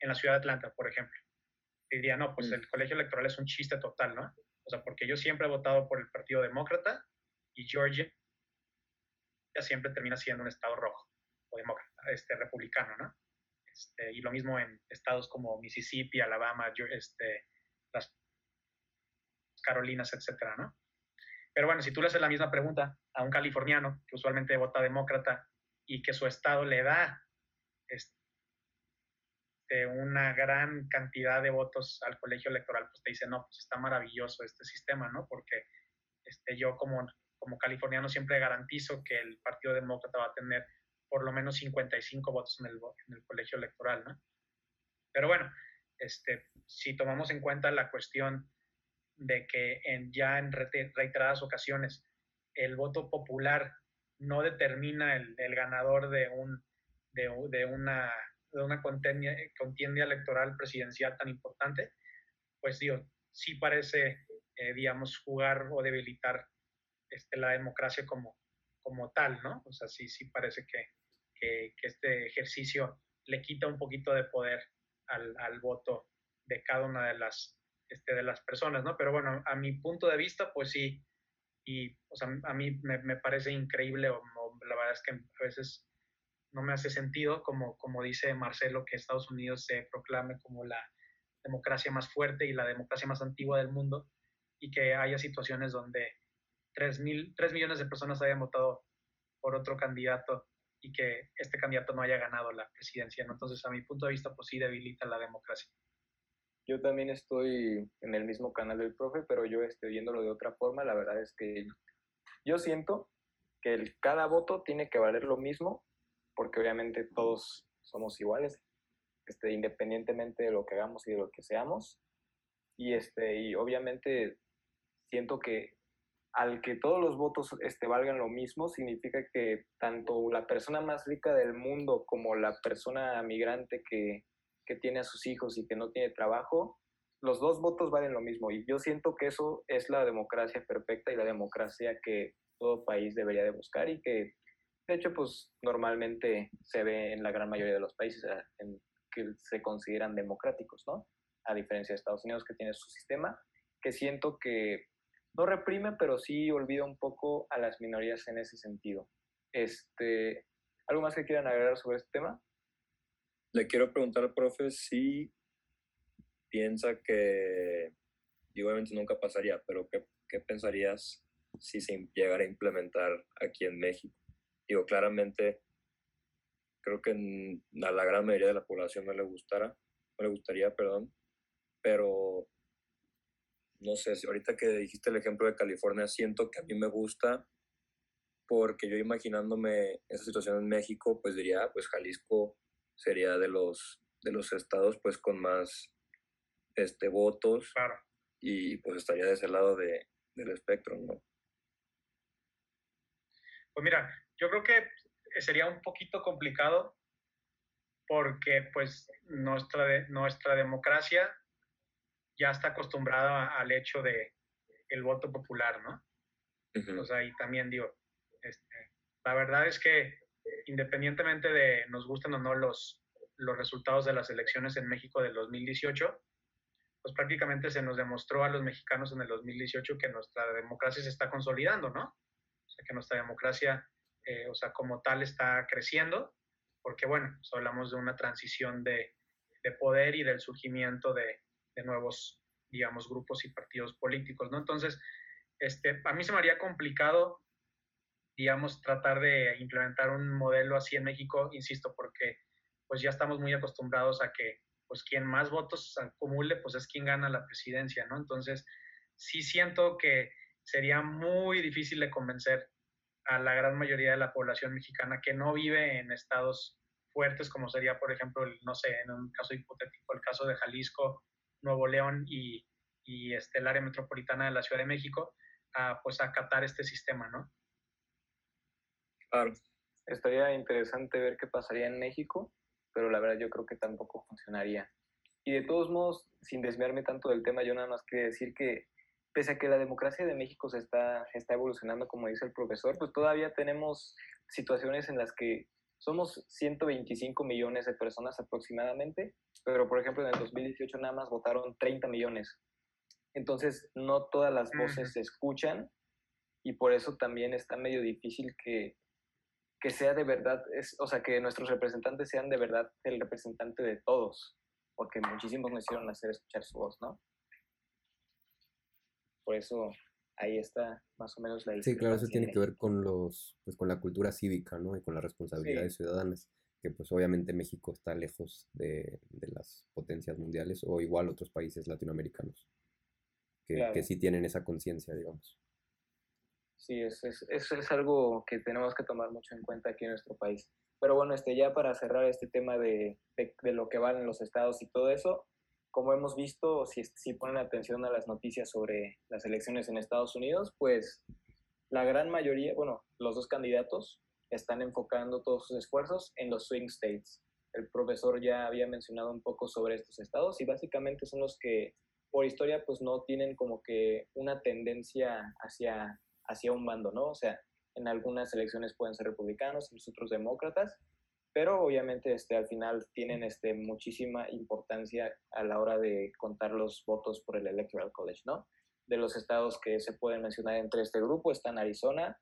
Speaker 4: en la ciudad de Atlanta, por ejemplo, diría, no, pues mm. el colegio electoral es un chiste total, ¿no? O sea, porque yo siempre he votado por el Partido Demócrata y Georgia ya siempre termina siendo un estado rojo o demócrata, este, republicano, ¿no? Este, y lo mismo en estados como Mississippi, Alabama, este, las Carolinas, etcétera, ¿no? Pero bueno, si tú le haces la misma pregunta a un californiano que usualmente vota demócrata y que su estado le da este, una gran cantidad de votos al colegio electoral, pues te dice, no, pues está maravilloso este sistema, ¿no? Porque este, yo como, como californiano siempre garantizo que el Partido Demócrata va a tener por lo menos 55 votos en el, en el colegio electoral, ¿no? Pero bueno, este, si tomamos en cuenta la cuestión de que en, ya en reiteradas ocasiones el voto popular no determina el, ganador de, un, de, una, de una contienda, contienda, electoral presidencial tan importante, pues digo, sí parece, eh, digamos, jugar o debilitar este, la democracia como, como tal, ¿no? O sea, sí, sí parece que, que, este ejercicio le quita un poquito de poder al, al voto de cada una de las este, de las personas, ¿no? Pero bueno, a mi punto de vista, pues sí, y o sea, a mí me, parece increíble, o, la verdad es que a veces no me hace sentido, como, como dice Marcelo, que Estados Unidos se proclame como la democracia más fuerte y la democracia más antigua del mundo, y que haya situaciones donde 3, mil, 3 millones de personas hayan votado por otro candidato y que este candidato no haya ganado la presidencia. ¿no? Entonces, a mi punto de vista, pues sí debilita la democracia.
Speaker 1: Yo también estoy en el mismo canal del profe, pero yo estoy viéndolo de otra forma. La verdad es que yo siento que el, cada voto tiene que valer lo mismo, porque obviamente todos somos iguales, este, independientemente de lo que hagamos y de lo que seamos. Y, este, y obviamente siento que al que todos los votos este, valgan lo mismo, significa que tanto la persona más rica del mundo como la persona migrante que que tiene a sus hijos y que no tiene trabajo, los dos votos valen lo mismo. Y yo siento que eso es la democracia perfecta y la democracia que todo país debería de buscar y que, de hecho, pues normalmente se ve en la gran mayoría de los países en que se consideran democráticos, ¿no? A diferencia de Estados Unidos que tiene su sistema, que siento que no reprime, pero sí olvida un poco a las minorías en ese sentido. Este, ¿Algo más que quieran agregar sobre este tema?
Speaker 3: Le quiero preguntar al profe si piensa que, y obviamente nunca pasaría, pero ¿qué, qué pensarías si se llegara a implementar aquí en México? Digo, claramente, creo que a la gran mayoría de la población no le gustara, no le gustaría, perdón, pero no sé, ahorita que dijiste el ejemplo de California, siento que a mí me gusta porque yo imaginándome esa situación en México, pues diría, pues Jalisco sería de los, de los estados pues con más este, votos
Speaker 4: claro.
Speaker 3: y pues estaría de ese lado de, del espectro, ¿no?
Speaker 4: Pues mira, yo creo que sería un poquito complicado porque pues nuestra, nuestra democracia ya está acostumbrada al hecho de el voto popular, ¿no? O sea, y también digo, este, la verdad es que independientemente de nos gusten o no los, los resultados de las elecciones en México del 2018, pues prácticamente se nos demostró a los mexicanos en el 2018 que nuestra democracia se está consolidando, ¿no? O sea, que nuestra democracia, eh, o sea, como tal está creciendo, porque bueno, pues hablamos de una transición de, de poder y del surgimiento de, de, nuevos, digamos, grupos y partidos políticos, ¿no? Entonces, este, a mí se me haría complicado, digamos, tratar de implementar un modelo así en México, insisto, porque pues ya estamos muy acostumbrados a que pues quien más votos acumule, pues es quien gana la presidencia, ¿no? Entonces, sí siento que sería muy difícil de convencer a la gran mayoría de la población mexicana que no vive en estados fuertes, como sería, por ejemplo, no sé, en un caso hipotético, el caso de Jalisco, Nuevo León y, y este, el área metropolitana de la Ciudad de México, a, pues acatar este sistema, ¿no?
Speaker 1: Claro. Estaría interesante ver qué pasaría en México pero la verdad yo creo que tampoco funcionaría. Y de todos modos, sin desviarme tanto del tema, yo nada más quería decir que pese a que la democracia de México se está, está evolucionando, como dice el profesor, pues todavía tenemos situaciones en las que somos 125 millones de personas aproximadamente, pero por ejemplo en el 2018 nada más votaron 30 millones. Entonces no todas las voces se escuchan y por eso también está medio difícil que, que sea de verdad, es, o sea, que nuestros representantes sean de verdad el representante de todos, porque muchísimos nos hicieron hacer escuchar su voz, ¿no? Por eso ahí está más o menos la
Speaker 2: Sí, claro, eso tiene que ver con los, pues con la cultura cívica, ¿no? Y con las responsabilidades ciudadanas, que pues obviamente México está lejos de, de, las potencias mundiales o igual otros países latinoamericanos, que, que sí tienen esa conciencia, digamos.
Speaker 1: Sí, eso es, eso es algo que tenemos que tomar mucho en cuenta aquí en nuestro país. Pero bueno, este, ya para cerrar este tema de, de, de lo que valen los estados y todo eso, como hemos visto, si, si ponen atención a las noticias sobre las elecciones en Estados Unidos, pues la gran mayoría, bueno, los dos candidatos están enfocando todos sus esfuerzos en los swing states. El profesor ya había mencionado un poco sobre estos estados y básicamente son los que por historia pues no tienen como que una tendencia hacia hacia un bando, ¿no? O sea, en algunas elecciones pueden ser republicanos, en otros demócratas, pero obviamente este, al final tienen este, muchísima importancia a la hora de contar los votos por el Electoral College, ¿no? De los estados que se pueden mencionar entre este grupo están Arizona,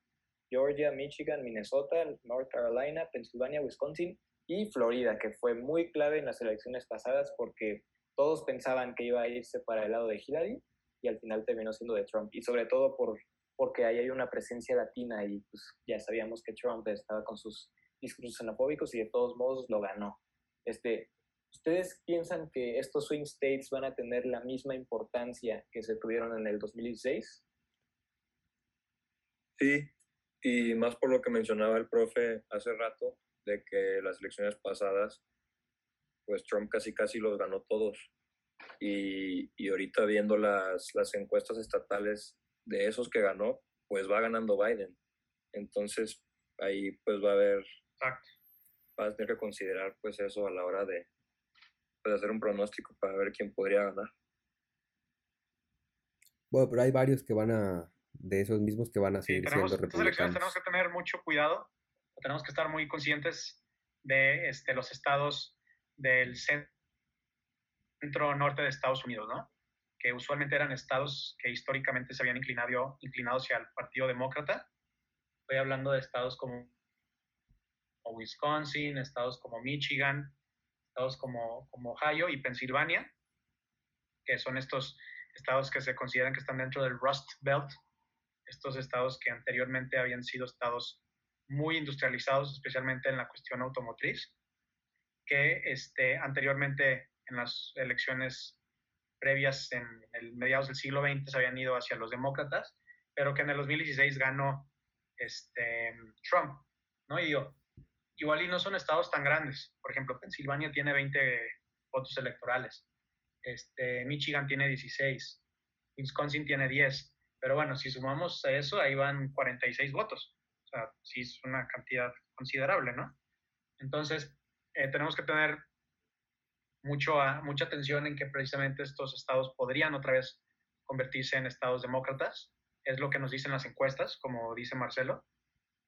Speaker 1: Georgia, Michigan, Minnesota, North Carolina, Pennsylvania, Wisconsin y Florida, que fue muy clave en las elecciones pasadas porque todos pensaban que iba a irse para el lado de Hillary y al final terminó siendo de Trump. Y sobre todo por porque ahí hay una presencia latina y pues ya sabíamos que Trump estaba con sus discursos xenofóbicos y de todos modos lo ganó. Este, ¿Ustedes piensan que estos swing states van a tener la misma importancia que se tuvieron en el 2016?
Speaker 3: Sí, y más por lo que mencionaba el profe hace rato, de que las elecciones pasadas, pues Trump casi casi los ganó todos. Y, y ahorita viendo las, las encuestas estatales de esos que ganó, pues va ganando Biden. Entonces, ahí pues va a haber, va a tener que considerar pues eso a la hora de, pues, hacer un pronóstico para ver quién podría ganar.
Speaker 2: Bueno, pero hay varios que van a, de esos mismos que van a seguir siendo
Speaker 4: republicanos. tenemos que tener mucho cuidado, tenemos que estar muy conscientes de este, los estados del centro norte de Estados Unidos, ¿no? Que usualmente eran estados que históricamente se habían inclinado, inclinado hacia el Partido Demócrata. Estoy hablando de estados como, Wisconsin, estados como Michigan, estados como, como Ohio y Pensilvania, que son estos estados que se consideran que están dentro del Rust Belt, estos estados que anteriormente habían sido estados muy industrializados, especialmente en la cuestión automotriz, que este, anteriormente en las elecciones previas en el mediados del siglo XX se habían ido hacia los demócratas, pero que en el 2016 ganó este, Trump, ¿no? Y digo, igual y no son estados tan grandes. Por ejemplo, Pensilvania tiene 20 votos electorales, este, Michigan tiene 16, Wisconsin tiene 10, pero bueno, si sumamos a eso, ahí van 46 votos. O sea, sí es una cantidad considerable, ¿no? Entonces, eh, tenemos que tener mucho mucha atención en que precisamente estos estados podrían otra vez convertirse en estados demócratas. Es lo que nos dicen las encuestas, como dice Marcelo.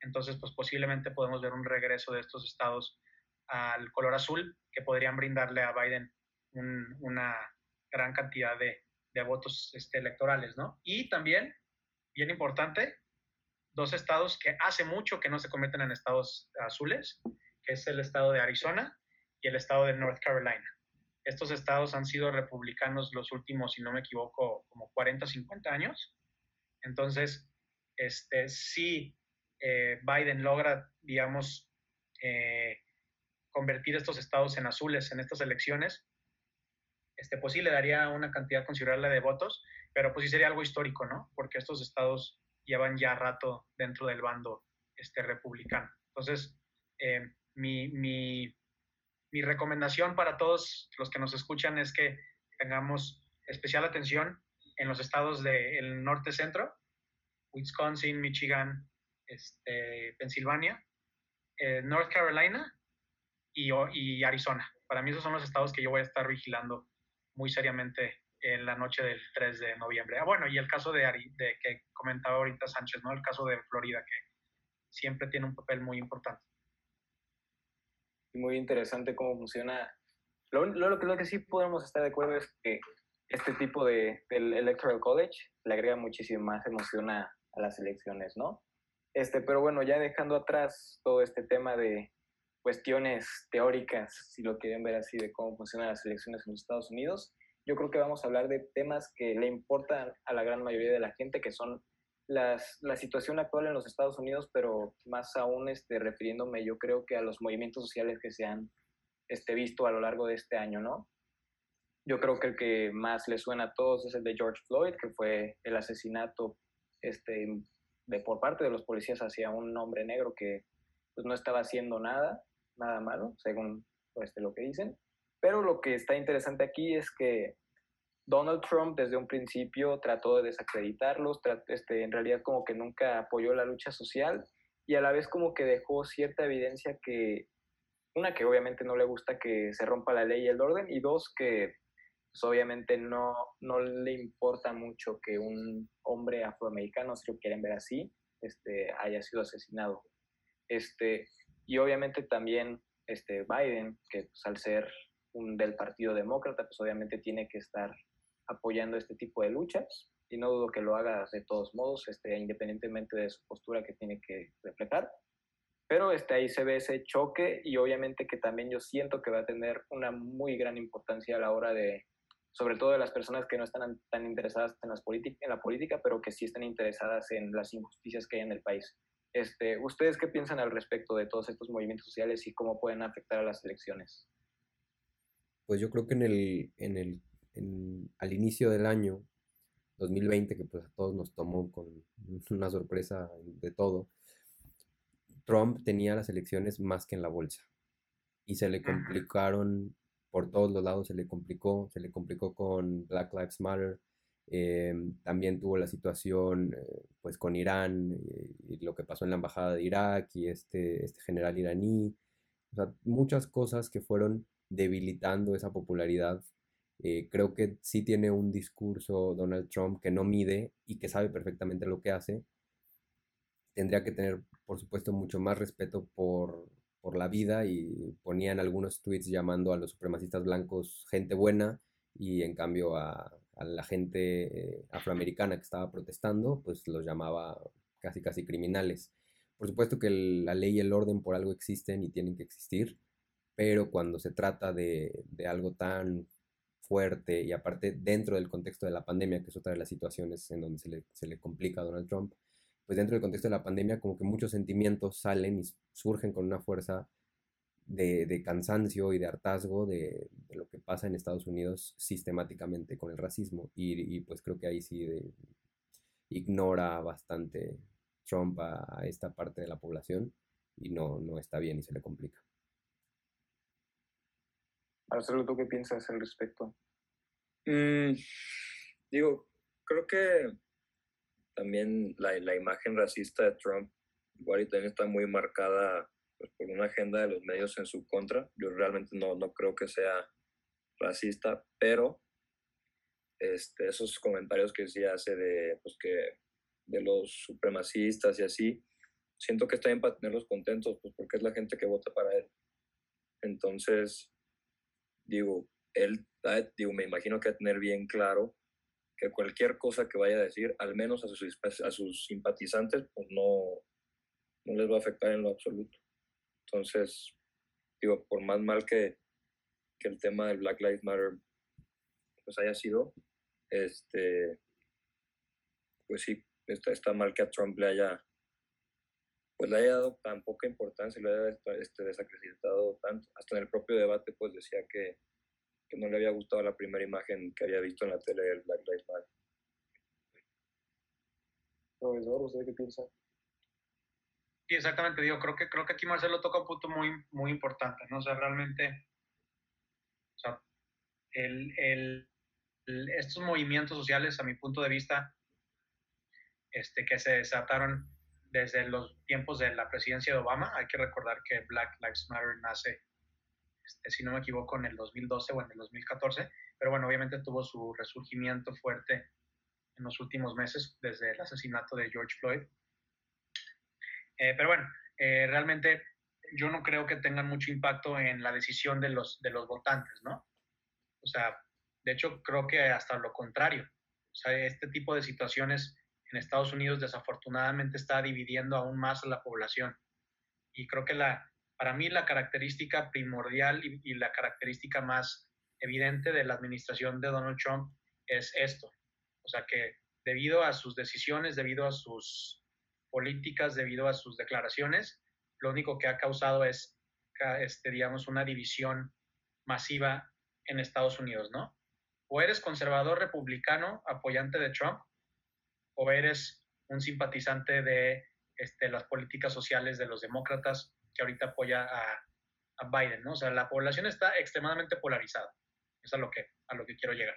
Speaker 4: Entonces, pues posiblemente podemos ver un regreso de estos estados al color azul que podrían brindarle a Biden una gran cantidad de, de votos este, electorales, ¿no? Y también, bien importante, dos estados que hace mucho que no se convierten en estados azules, que es el estado de Arizona y el estado de North Carolina. Estos estados han sido republicanos los últimos, si no me equivoco, como 40, 50 años. Entonces, este, si eh, Biden logra, digamos, eh, convertir estos estados en azules en estas elecciones, este, pues sí le daría una cantidad considerable de votos, pero pues sí sería algo histórico, ¿no? Porque estos estados llevan ya rato dentro del bando este, republicano. Entonces, eh, mi, mi, mi, recomendación para todos los que nos escuchan es que tengamos especial atención en los estados del norte-centro, Wisconsin, Michigan, este, Pensilvania, eh, North Carolina y, Arizona. Para mí esos son los estados que yo voy a estar vigilando muy seriamente en la noche del 3 de noviembre. Ah, bueno, y el caso de, Ari, de que comentaba ahorita Sánchez, ¿no? El caso de Florida, que siempre tiene un papel muy importante.
Speaker 1: Muy interesante cómo funciona. Lo, lo, lo que sí podemos estar de acuerdo es que este tipo de del Electoral College le agrega muchísimo más emoción a, a las elecciones, ¿no? Este, pero bueno, ya dejando atrás todo este tema de cuestiones teóricas, si lo quieren ver así, de cómo funcionan las elecciones en los Estados Unidos, yo creo que vamos a hablar de temas que le importan a la gran mayoría de la gente, que son las, la situación actual en los Estados Unidos, pero más aún este, refiriéndome yo creo que a los movimientos sociales que se han este, visto a lo largo de este año, ¿no? Yo creo que el que más le suena a todos es el de George Floyd, que fue el asesinato este, de, por parte de los policías hacia un hombre negro que pues, no estaba haciendo nada nada malo, según este, lo que dicen. Pero lo que está interesante aquí es que Donald Trump desde un principio trató de desacreditarlos, este, en realidad como que nunca apoyó la lucha social y a la vez como que dejó cierta evidencia que, una, que obviamente no le gusta que se rompa la ley y el orden y dos, que pues, obviamente no, no le importa mucho que un hombre afroamericano, si lo quieren ver así, este, haya sido asesinado. Este, y obviamente también este Biden, que pues, al ser un del Partido Demócrata, pues obviamente tiene que estar apoyando este tipo de luchas y no dudo que lo haga de todos modos, este, independientemente de su postura que tiene que reflejar. Pero este, ahí se ve ese choque y obviamente que también yo siento que va a tener una muy gran importancia a la hora de, sobre todo de las personas que no están tan interesadas en, las en la política, pero que sí están interesadas en las injusticias que hay en el país. Este, ¿Ustedes qué piensan al respecto de todos estos movimientos sociales y cómo pueden afectar a las elecciones?
Speaker 2: Pues yo creo que en el, en el, al inicio del año 2020, que pues a todos nos tomó con [laughs] una sorpresa de todo, Trump tenía las elecciones más que en la bolsa y se le complicaron por todos los lados, se le complicó, se le complicó con Black Lives Matter, Em, también tuvo la situación eh, pues con Irán eh, y lo que pasó en la embajada de Irak y este, este general iraní. O sea, muchas cosas que fueron debilitando esa popularidad. Eh, creo que sí tiene un discurso Donald Trump que no mide y que sabe perfectamente lo que hace. Tendría que tener, por supuesto, mucho más respeto por, por la vida y ponían algunos tweets llamando a los supremacistas blancos gente buena y en cambio a, a la gente eh, afroamericana que estaba protestando, pues los llamaba casi casi criminales. Por supuesto que la ley y el orden por algo existen y tienen que existir, pero cuando se trata de, de algo tan fuerte y aparte dentro del contexto de la pandemia, que es otra de las situaciones en donde se le, se le complica a Donald Trump, pues dentro del contexto de la pandemia como que muchos sentimientos salen y surgen con una fuerza de, cansancio y de hartazgo de, lo que pasa en Estados Unidos sistemáticamente con el racismo. Y, pues creo que ahí sí ignora bastante Trump a, esta parte de la población y no, no está bien y se le complica.
Speaker 1: Marcelo, ¿tú qué piensas al respecto?
Speaker 3: Mm, digo, creo que también la, la, imagen racista de Trump igual y también está muy marcada pues, por una agenda de los medios en su contra. Yo realmente no, no creo que sea racista, pero este, esos comentarios que sí hace de, pues, que, de los supremacistas y así, siento que está bien para tenerlos contentos, pues porque es la gente que vota para él. Entonces, digo, él, digo, me imagino que a tener bien claro que cualquier cosa que vaya a decir, al menos a sus, a sus simpatizantes, pues no, no les va a afectar en lo absoluto. Entonces, digo, por más mal que, que el tema del Black Lives Matter pues haya sido, este, pues sí, está, está mal que a Trump le haya, pues le haya dado tan poca importancia, le haya este, desacreditado tanto. Hasta en el propio debate, pues decía que, que no le había gustado la primera imagen que había visto en la tele del Black Lives Matter.
Speaker 1: Profesor, ¿usted qué piensa?
Speaker 4: Sí, exactamente, digo, creo que, creo que aquí Marcelo toca un punto muy, muy importante, ¿no? O sea, realmente, o sea, el, el, estos movimientos sociales, a mi punto de vista, este, que se desataron desde los tiempos de la presidencia de Obama. Hay que recordar que Black Lives Matter nace, este, si no me equivoco, en el 2012 o en el 2014, pero bueno, obviamente tuvo su resurgimiento fuerte en los últimos meses desde el asesinato de George Floyd. Eh, pero bueno, eh, realmente yo no creo que tengan mucho impacto en la decisión de los, de los votantes, ¿no? O sea, de hecho creo que hasta lo contrario. O sea, este tipo de situaciones en Estados Unidos desafortunadamente está dividiendo aún más a la población. Y creo que la, para mí la característica primordial y, la característica más evidente de la administración de Donald Trump es esto. O sea que debido a sus decisiones, debido a sus políticas, debido a sus declaraciones, lo único que ha causado es, este, digamos, una división masiva en Estados Unidos, ¿no? O eres conservador republicano, apoyante de Trump, o eres un simpatizante de este, las políticas sociales de los demócratas que ahorita apoya a, Biden, ¿no? O sea, la población está extremadamente polarizada. Es a lo que, a lo que quiero llegar.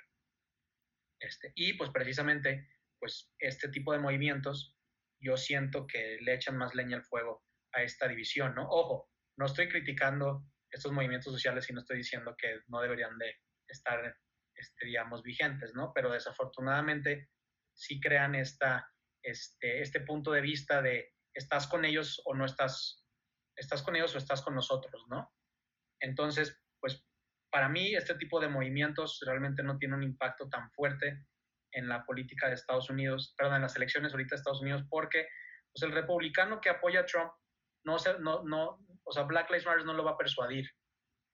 Speaker 4: Este, y pues precisamente, pues este tipo de movimientos, yo siento que le echan más leña al fuego a esta división, ¿no? Ojo, no estoy criticando estos movimientos sociales y no estoy diciendo que no deberían de estar, este, digamos, vigentes, ¿no? Pero desafortunadamente sí crean esta, este, este punto de vista de estás con ellos o no estás, estás con ellos o estás con nosotros, ¿no? Entonces, pues para mí este tipo de movimientos realmente no tiene un impacto tan fuerte en la política de Estados Unidos, perdón, en las elecciones ahorita de Estados Unidos, porque pues, el republicano que apoya a Trump, no, no, no, o sea, Black Lives Matter no lo va a persuadir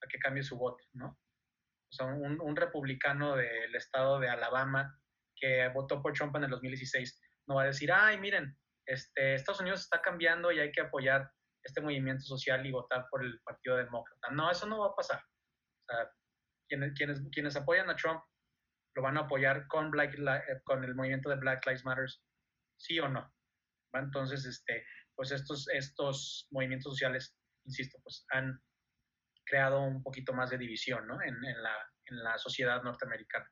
Speaker 4: a que cambie su voto, ¿no? O sea, un, un republicano del estado de Alabama que votó por Trump en el 2016 no va a decir, ay, miren, este, Estados Unidos está cambiando y hay que apoyar este movimiento social y votar por el Partido Demócrata. No, eso no va a pasar. Quienes, quienes, quienes apoyan a Trump lo van a apoyar con, Black, eh, con el movimiento de Black Lives Matter, sí o no. Entonces, este, pues estos, estos movimientos sociales, insisto, pues han creado un poquito más de división ¿no? en, en, la, en la sociedad norteamericana.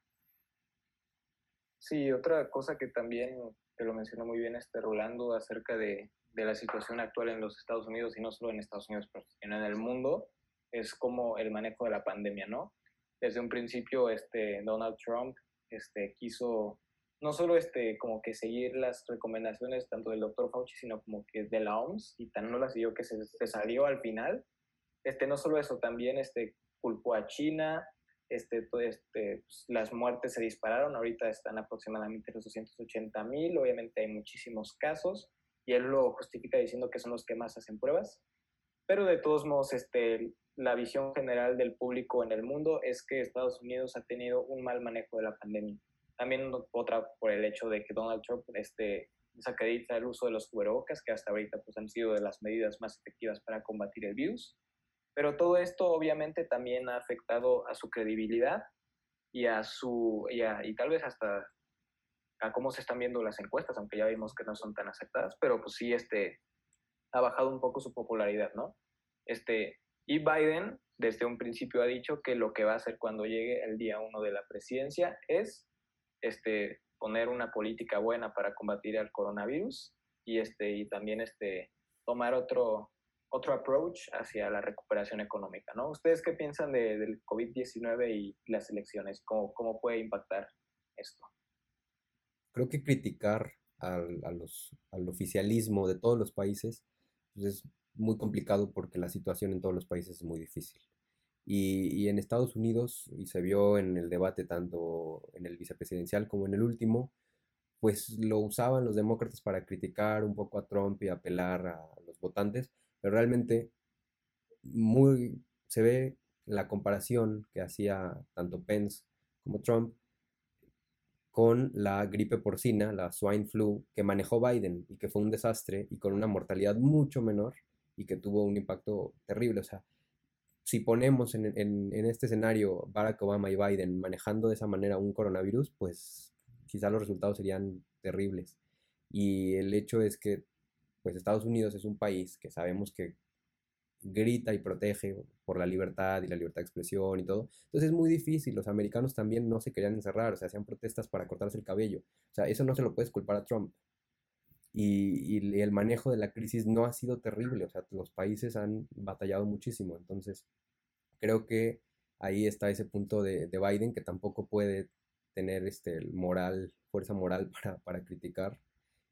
Speaker 1: Sí, otra cosa que también te lo mencionó muy bien este Rolando acerca de, de, la situación actual en los Estados Unidos y no solo en Estados Unidos, sino en el mundo, es como el manejo de la pandemia, ¿no? Desde un principio, este, Donald Trump este, quiso no solo este, como que seguir las recomendaciones tanto del doctor Fauci, sino como que de la OMS, y tan no las siguió que se, se, salió al final. Este, no solo eso, también este, culpó a China, este, este, pues, las muertes se dispararon, ahorita están aproximadamente los 280 mil, obviamente hay muchísimos casos y él lo justifica diciendo que son los que más hacen pruebas, pero de todos modos este, la visión general del público en el mundo es que Estados Unidos ha tenido un mal manejo de la pandemia. También otra por el hecho de que Donald Trump este, desacredita el uso de los cubrebocas, que hasta ahorita pues, han sido de las medidas más efectivas para combatir el virus. Pero todo esto obviamente también ha afectado a su credibilidad y a su, y, y tal vez hasta a cómo se están viendo las encuestas, aunque ya vimos que no son tan aceptadas, pero pues sí, este, ha bajado un poco su popularidad, ¿no? Este, y Biden desde un principio ha dicho que lo que va a hacer cuando llegue el día uno de la presidencia es este, poner una política buena para combatir el coronavirus y, este, y también este, tomar otro, otro approach hacia la recuperación económica, ¿no? ¿Ustedes qué piensan de, del COVID-19 y las elecciones? ¿Cómo, ¿Cómo puede impactar esto?
Speaker 2: Creo que criticar al, a los, al oficialismo de todos los países pues, es muy complicado porque la situación en todos los países es muy difícil. Y, y, en Estados Unidos, y se vio en el debate tanto en el vicepresidencial como en el último, pues lo usaban los demócratas para criticar un poco a Trump y apelar a los votantes, pero realmente muy se ve la comparación que hacía tanto Pence como Trump con la gripe porcina, la swine flu, que manejó Biden y que fue un desastre y con una mortalidad mucho menor y que tuvo un impacto terrible. O sea, si ponemos en, este escenario Barack Obama y Biden manejando de esa manera un coronavirus, pues quizá los resultados serían terribles. Y el hecho es que pues Estados Unidos es un país que sabemos que grita y protege por la libertad y la libertad de expresión y todo. Entonces es muy difícil, los americanos también no se querían encerrar, o sea, hacían protestas para cortarse el cabello. O sea, eso no se lo puedes culpar a Trump. Y, y, el manejo de la crisis no ha sido terrible, o sea, los países han batallado muchísimo. Entonces, creo que ahí está ese punto de, de Biden que tampoco puede tener este, moral, fuerza moral [laughs] para, para criticar.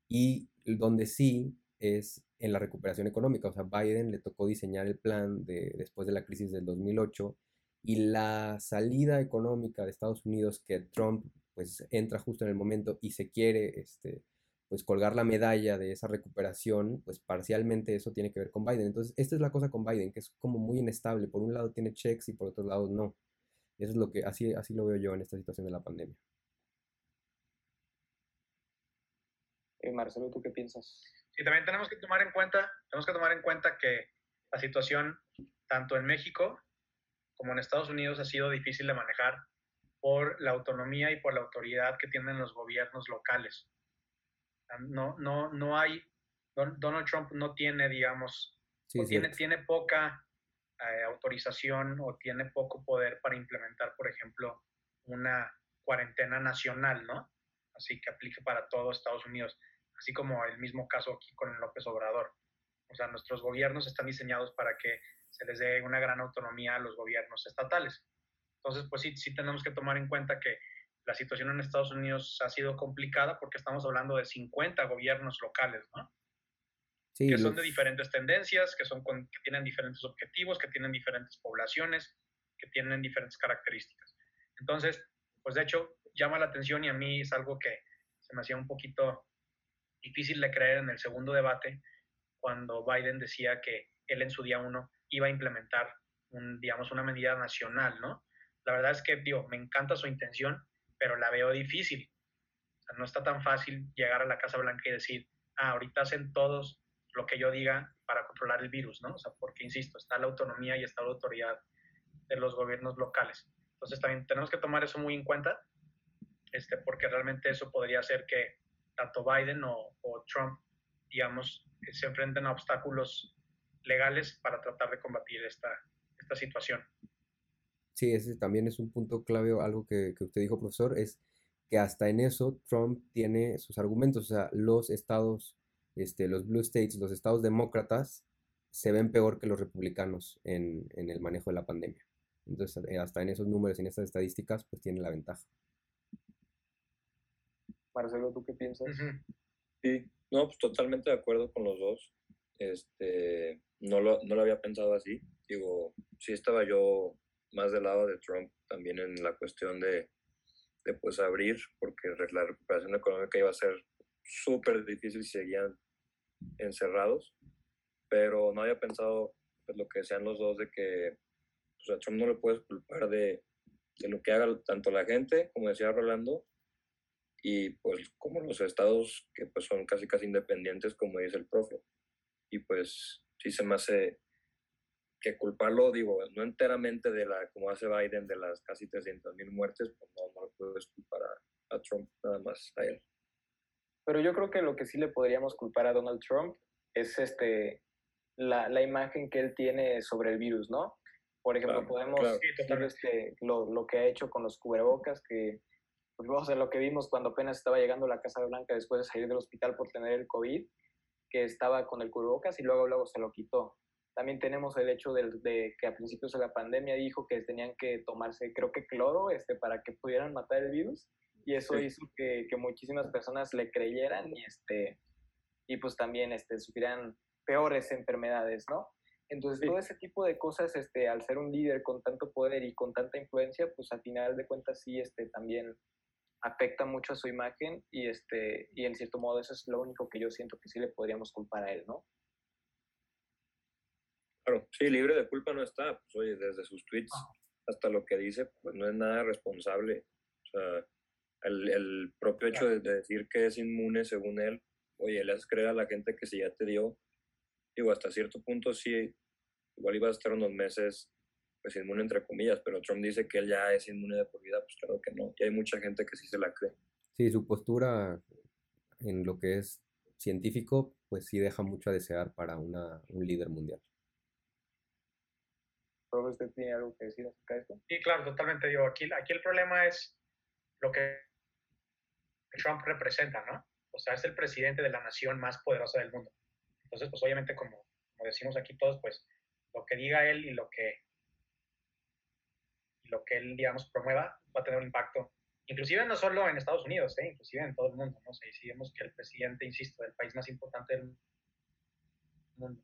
Speaker 2: Y donde sí es en la recuperación económica. O sea, Biden le tocó diseñar el plan de, después de la crisis del 2008 y la salida económica de Estados Unidos que Trump pues entra justo en el momento y se quiere este, pues colgar la medalla de esa recuperación, pues parcialmente eso tiene que ver con Biden. Entonces, esta es la cosa con Biden, que es como muy inestable. Por un lado tiene checks y por otro lado no. Eso es lo que, así, así lo veo yo en esta situación de la pandemia.
Speaker 1: Eh, Marcelo, ¿tú qué piensas?
Speaker 4: Y también tenemos que tomar en cuenta, tenemos que tomar en cuenta que la situación tanto en México como en Estados Unidos ha sido difícil de manejar por la autonomía y por la autoridad que tienen los gobiernos locales. No, no, no hay, Donald Trump no tiene, digamos, tiene, tiene poca eh, autorización o tiene poco poder para implementar, por ejemplo, una cuarentena nacional, ¿no? Así que aplique para todo Estados Unidos así como el mismo caso aquí con López Obrador. O sea, nuestros gobiernos están diseñados para que se les dé una gran autonomía a los gobiernos estatales. Entonces, pues sí, sí tenemos que tomar en cuenta que la situación en Estados Unidos ha sido complicada porque estamos hablando de 50 gobiernos locales, ¿no? Sí, que son de diferentes tendencias, que, son que tienen diferentes objetivos, que tienen diferentes poblaciones, que tienen diferentes características. Entonces, pues de hecho, llama la atención y a mí es algo que se me hacía un poquito difícil de creer en el segundo debate cuando Biden decía que él en su día uno iba a implementar, un, digamos, una medida nacional, ¿no? La verdad es que, digo, me encanta su intención, pero la veo difícil. no está tan fácil llegar a la Casa Blanca y decir, ah, ahorita hacen todos lo que yo diga para controlar el virus, ¿no? O sea, porque, insisto, está la autonomía y está la autoridad de los gobiernos locales. Entonces, también tenemos que tomar eso muy en cuenta, este, porque realmente eso podría hacer que tanto Biden o, Trump, digamos, se enfrenten a obstáculos legales para tratar de combatir esta, esta situación.
Speaker 2: Sí, ese también es un punto clave, algo que, que, usted dijo, profesor, es que hasta en eso Trump tiene sus argumentos, o sea, los estados, este, los blue states, los estados demócratas, se ven peor que los republicanos en, en el manejo de la pandemia. Entonces, eh, hasta en esos números, en estas estadísticas, pues tiene la ventaja.
Speaker 1: Marcelo, ¿tú qué piensas?
Speaker 3: Sí, no, pues totalmente de acuerdo con los dos. Este, no lo, no lo había pensado así. Digo, sí estaba yo más del lado de Trump también en la cuestión de, de pues abrir, porque la recuperación económica iba a ser súper difícil si seguían encerrados, pero no había pensado pues, lo que decían los dos de que pues, a Trump no le puedes culpar de, de lo que haga tanto la gente, como decía Rolando, y pues como los estados que pues son casi casi independientes como dice el profe. Y pues sí se me hace que culparlo digo no enteramente de la como hace Biden de las casi 300 mil muertes pues no, no lo puedes culpar a, Trump nada más a él.
Speaker 1: Pero yo creo que lo que sí le podríamos culpar a Donald Trump es este la, la imagen que él tiene sobre el virus no por ejemplo podemos ver este, lo, lo que ha hecho con los cubrebocas que pues vamos a lo que vimos cuando apenas estaba llegando a la Casa Blanca después de salir del hospital por tener el COVID, que estaba con el cubrebocas y luego, luego se lo quitó. También tenemos el hecho de, que a principios de la pandemia dijo que tenían que tomarse, creo que cloro, este, para que pudieran matar el virus. Y eso hizo que, que, muchísimas personas le creyeran y, este, y pues también este, supieran peores enfermedades, ¿no? Entonces, todo ese tipo de cosas, este, al ser un líder con tanto poder y con tanta influencia, pues al final de cuentas sí, este, también afecta mucho a su imagen y, este, y en cierto modo eso es lo único que yo siento que sí le podríamos culpar a él, ¿no?
Speaker 3: Claro, sí, libre de culpa no está. Pues oye, desde sus tweets hasta lo que dice, pues no es nada responsable. O sea, el, el propio hecho de, decir que es inmune según él, oye, le haces creer a la gente que si ya te dio, digo, hasta cierto punto sí, igual iba a estar unos meses pues inmune entre comillas, pero Trump dice que él ya es inmune de por vida, pues claro que no. Y hay mucha gente que sí se la cree.
Speaker 2: Sí, su postura en lo que es científico, pues sí deja mucho a desear para una, un líder mundial.
Speaker 1: ¿Usted tiene algo que decir acerca de esto?
Speaker 4: Sí, claro, totalmente. Digo, aquí, aquí el problema es lo que Trump representa, ¿no? O sea, es el presidente de la nación más poderosa del mundo. Entonces, pues obviamente, como, como decimos aquí todos, pues lo que diga él y lo que lo que él, digamos, promueva va a tener un impacto, inclusive no solo en Estados Unidos, ¿eh? inclusive en todo el mundo, ¿no? si vemos que el presidente, insisto, del país más importante del mundo,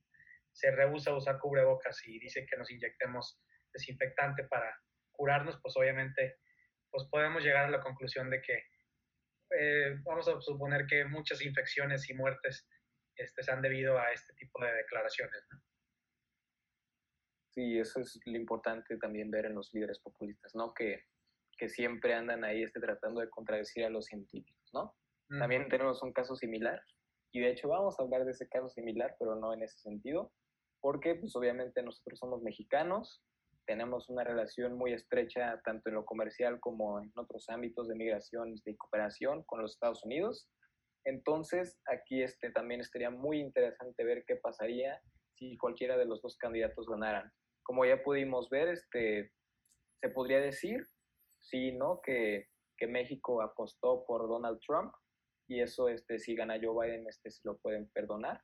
Speaker 4: se rehúsa a usar cubrebocas y dice que nos inyectemos desinfectante para curarnos, pues obviamente pues podemos llegar a la conclusión de que eh, vamos a suponer que muchas infecciones y muertes este, se han debido a este tipo de declaraciones. ¿no?
Speaker 1: Sí, eso es lo importante también ver en los líderes populistas, ¿no? Que, que siempre andan ahí este, tratando de contradecir a los científicos, ¿no? También tenemos un caso similar, y de hecho vamos a hablar de ese caso similar, pero no en ese sentido, porque pues obviamente nosotros somos mexicanos, tenemos una relación muy estrecha tanto en lo comercial como en otros ámbitos de migración y cooperación con los Estados Unidos. Entonces, aquí este, también estaría muy interesante ver qué pasaría si cualquiera de los dos candidatos ganaran como ya pudimos ver, este, se podría decir, sí, ¿no? Que, que México apostó por Donald Trump y eso, este, si gana Joe Biden, este, se lo pueden perdonar.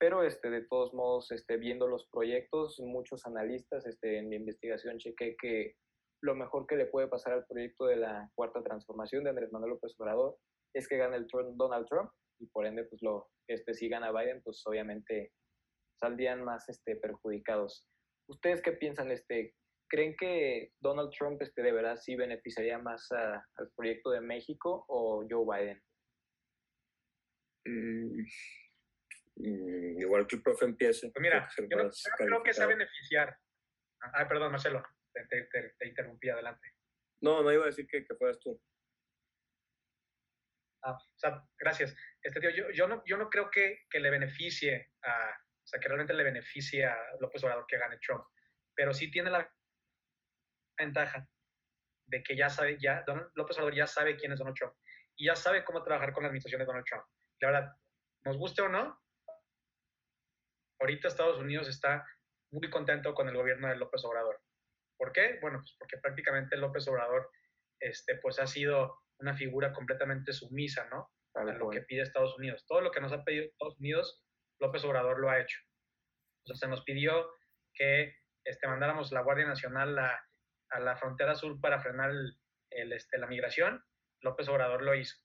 Speaker 1: Pero, este, de todos modos, este, viendo los proyectos, muchos analistas, este, en mi investigación chequé que lo mejor que le puede pasar al proyecto de la cuarta transformación de Andrés Manuel López Obrador es que gane el Donald Trump y por ende, pues lo, este, si gana Biden, pues obviamente saldrían más este, perjudicados. ¿Ustedes qué piensan? Este, ¿Creen que Donald Trump este, de verdad sí beneficiaría más al proyecto de México o Joe Biden?
Speaker 3: Mm, mm, igual que el profe empiece.
Speaker 4: Pues mira, yo, no, creo que sea beneficiar. Ay, perdón, Marcelo, te, interrumpí adelante.
Speaker 3: No, no iba a decir que, que fueras tú.
Speaker 4: Ah, o sea, gracias. Este tío, yo, yo, no, yo no creo que, que le beneficie a, o sea, que realmente le beneficia a López Obrador que gane Trump. Pero sí tiene la ventaja de que ya sabe, ya López Obrador ya sabe quién es Donald Trump y ya sabe cómo trabajar con la administración de Donald Trump. La verdad, nos guste o no, ahorita Estados Unidos está muy contento con el gobierno de López Obrador. ¿Por qué? Bueno, pues porque prácticamente López Obrador este, pues ha sido una figura completamente sumisa, ¿no? A lo que pide Estados Unidos. Todo lo que nos ha pedido Estados Unidos, López Obrador lo ha hecho. Se nos pidió que este, mandáramos la Guardia Nacional a, la frontera sur para frenar el, este, la migración. López Obrador lo hizo.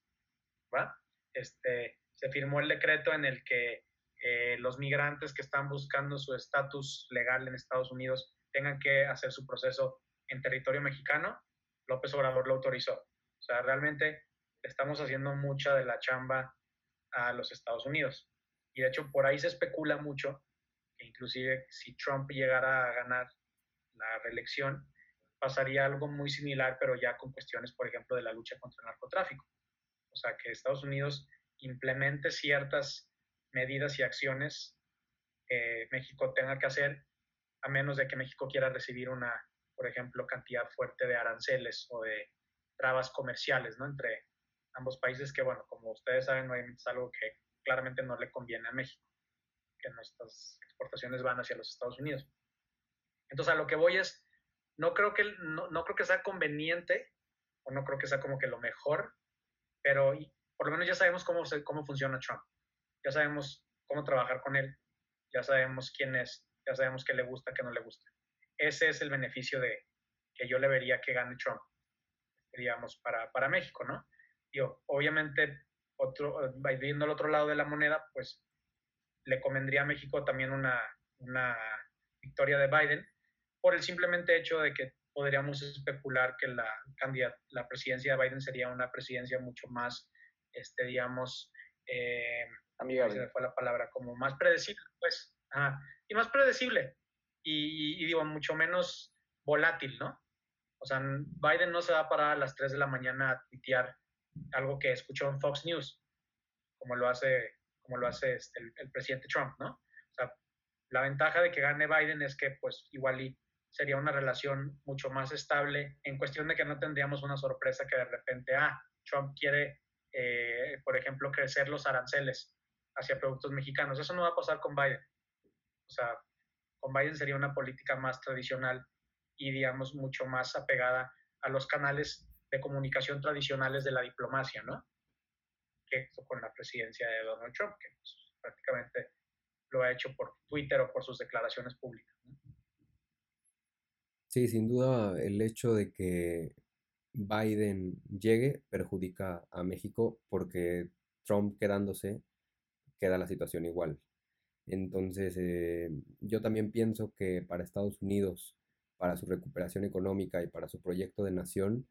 Speaker 4: Este, se firmó el decreto en el que eh, los migrantes que están buscando su estatus legal en Estados Unidos tengan que hacer su proceso en territorio mexicano. López Obrador lo autorizó. O sea, realmente estamos haciendo mucha de la chamba a los Estados Unidos. Y de hecho por ahí se especula mucho que inclusive si Trump llegara a ganar la reelección, pasaría algo muy similar, pero ya con cuestiones, por ejemplo, de la lucha contra el narcotráfico. O sea, que Estados Unidos implemente ciertas medidas y acciones que México tenga que hacer, a menos de que México quiera recibir una, por ejemplo, cantidad fuerte de aranceles o de trabas comerciales, ¿no? Entre ambos países, que bueno, como ustedes saben, no es algo que claramente no le conviene a México, que nuestras exportaciones van hacia los Estados Unidos. Entonces, a lo que voy es, no creo que, no, creo que sea conveniente, o no creo que sea como que lo mejor, pero por lo menos ya sabemos cómo, cómo funciona Trump, ya sabemos cómo trabajar con él, ya sabemos quién es, ya sabemos qué le gusta, qué no le gusta. Ese es el beneficio de que yo le vería que gane Trump, digamos, para, para México, ¿no? Yo, obviamente otro, viendo el otro lado de la moneda, pues le convendría a México también una, una victoria de Biden por el simplemente hecho de que podríamos especular que la, la presidencia de Biden sería una presidencia mucho más, este, digamos, eh,
Speaker 1: amigable.
Speaker 4: fue la palabra, como más predecible, pues, y más predecible, y, digo, mucho menos volátil, ¿no? O sea, Biden no se va a parar a las 3 de la mañana a tuitear algo que escuchó en Fox News, como lo hace, como lo hace este, el, el, presidente Trump, ¿no? O sea, la ventaja de que gane Biden es que, pues, igual y sería una relación mucho más estable en cuestión de que no tendríamos una sorpresa que de repente, ah, Trump quiere, eh, por ejemplo, crecer los aranceles hacia productos mexicanos. Eso no va a pasar con Biden. O sea, con Biden sería una política más tradicional y, digamos, mucho más apegada a los canales de comunicación tradicionales de la diplomacia, ¿no? Que con la presidencia de Donald Trump, que pues, prácticamente lo ha hecho por Twitter o por sus declaraciones públicas.
Speaker 2: Sí, sin duda el hecho de que Biden llegue perjudica a México porque Trump quedándose queda la situación igual. Entonces, eh, yo también pienso que para Estados Unidos, para su recuperación económica y para su proyecto de nación,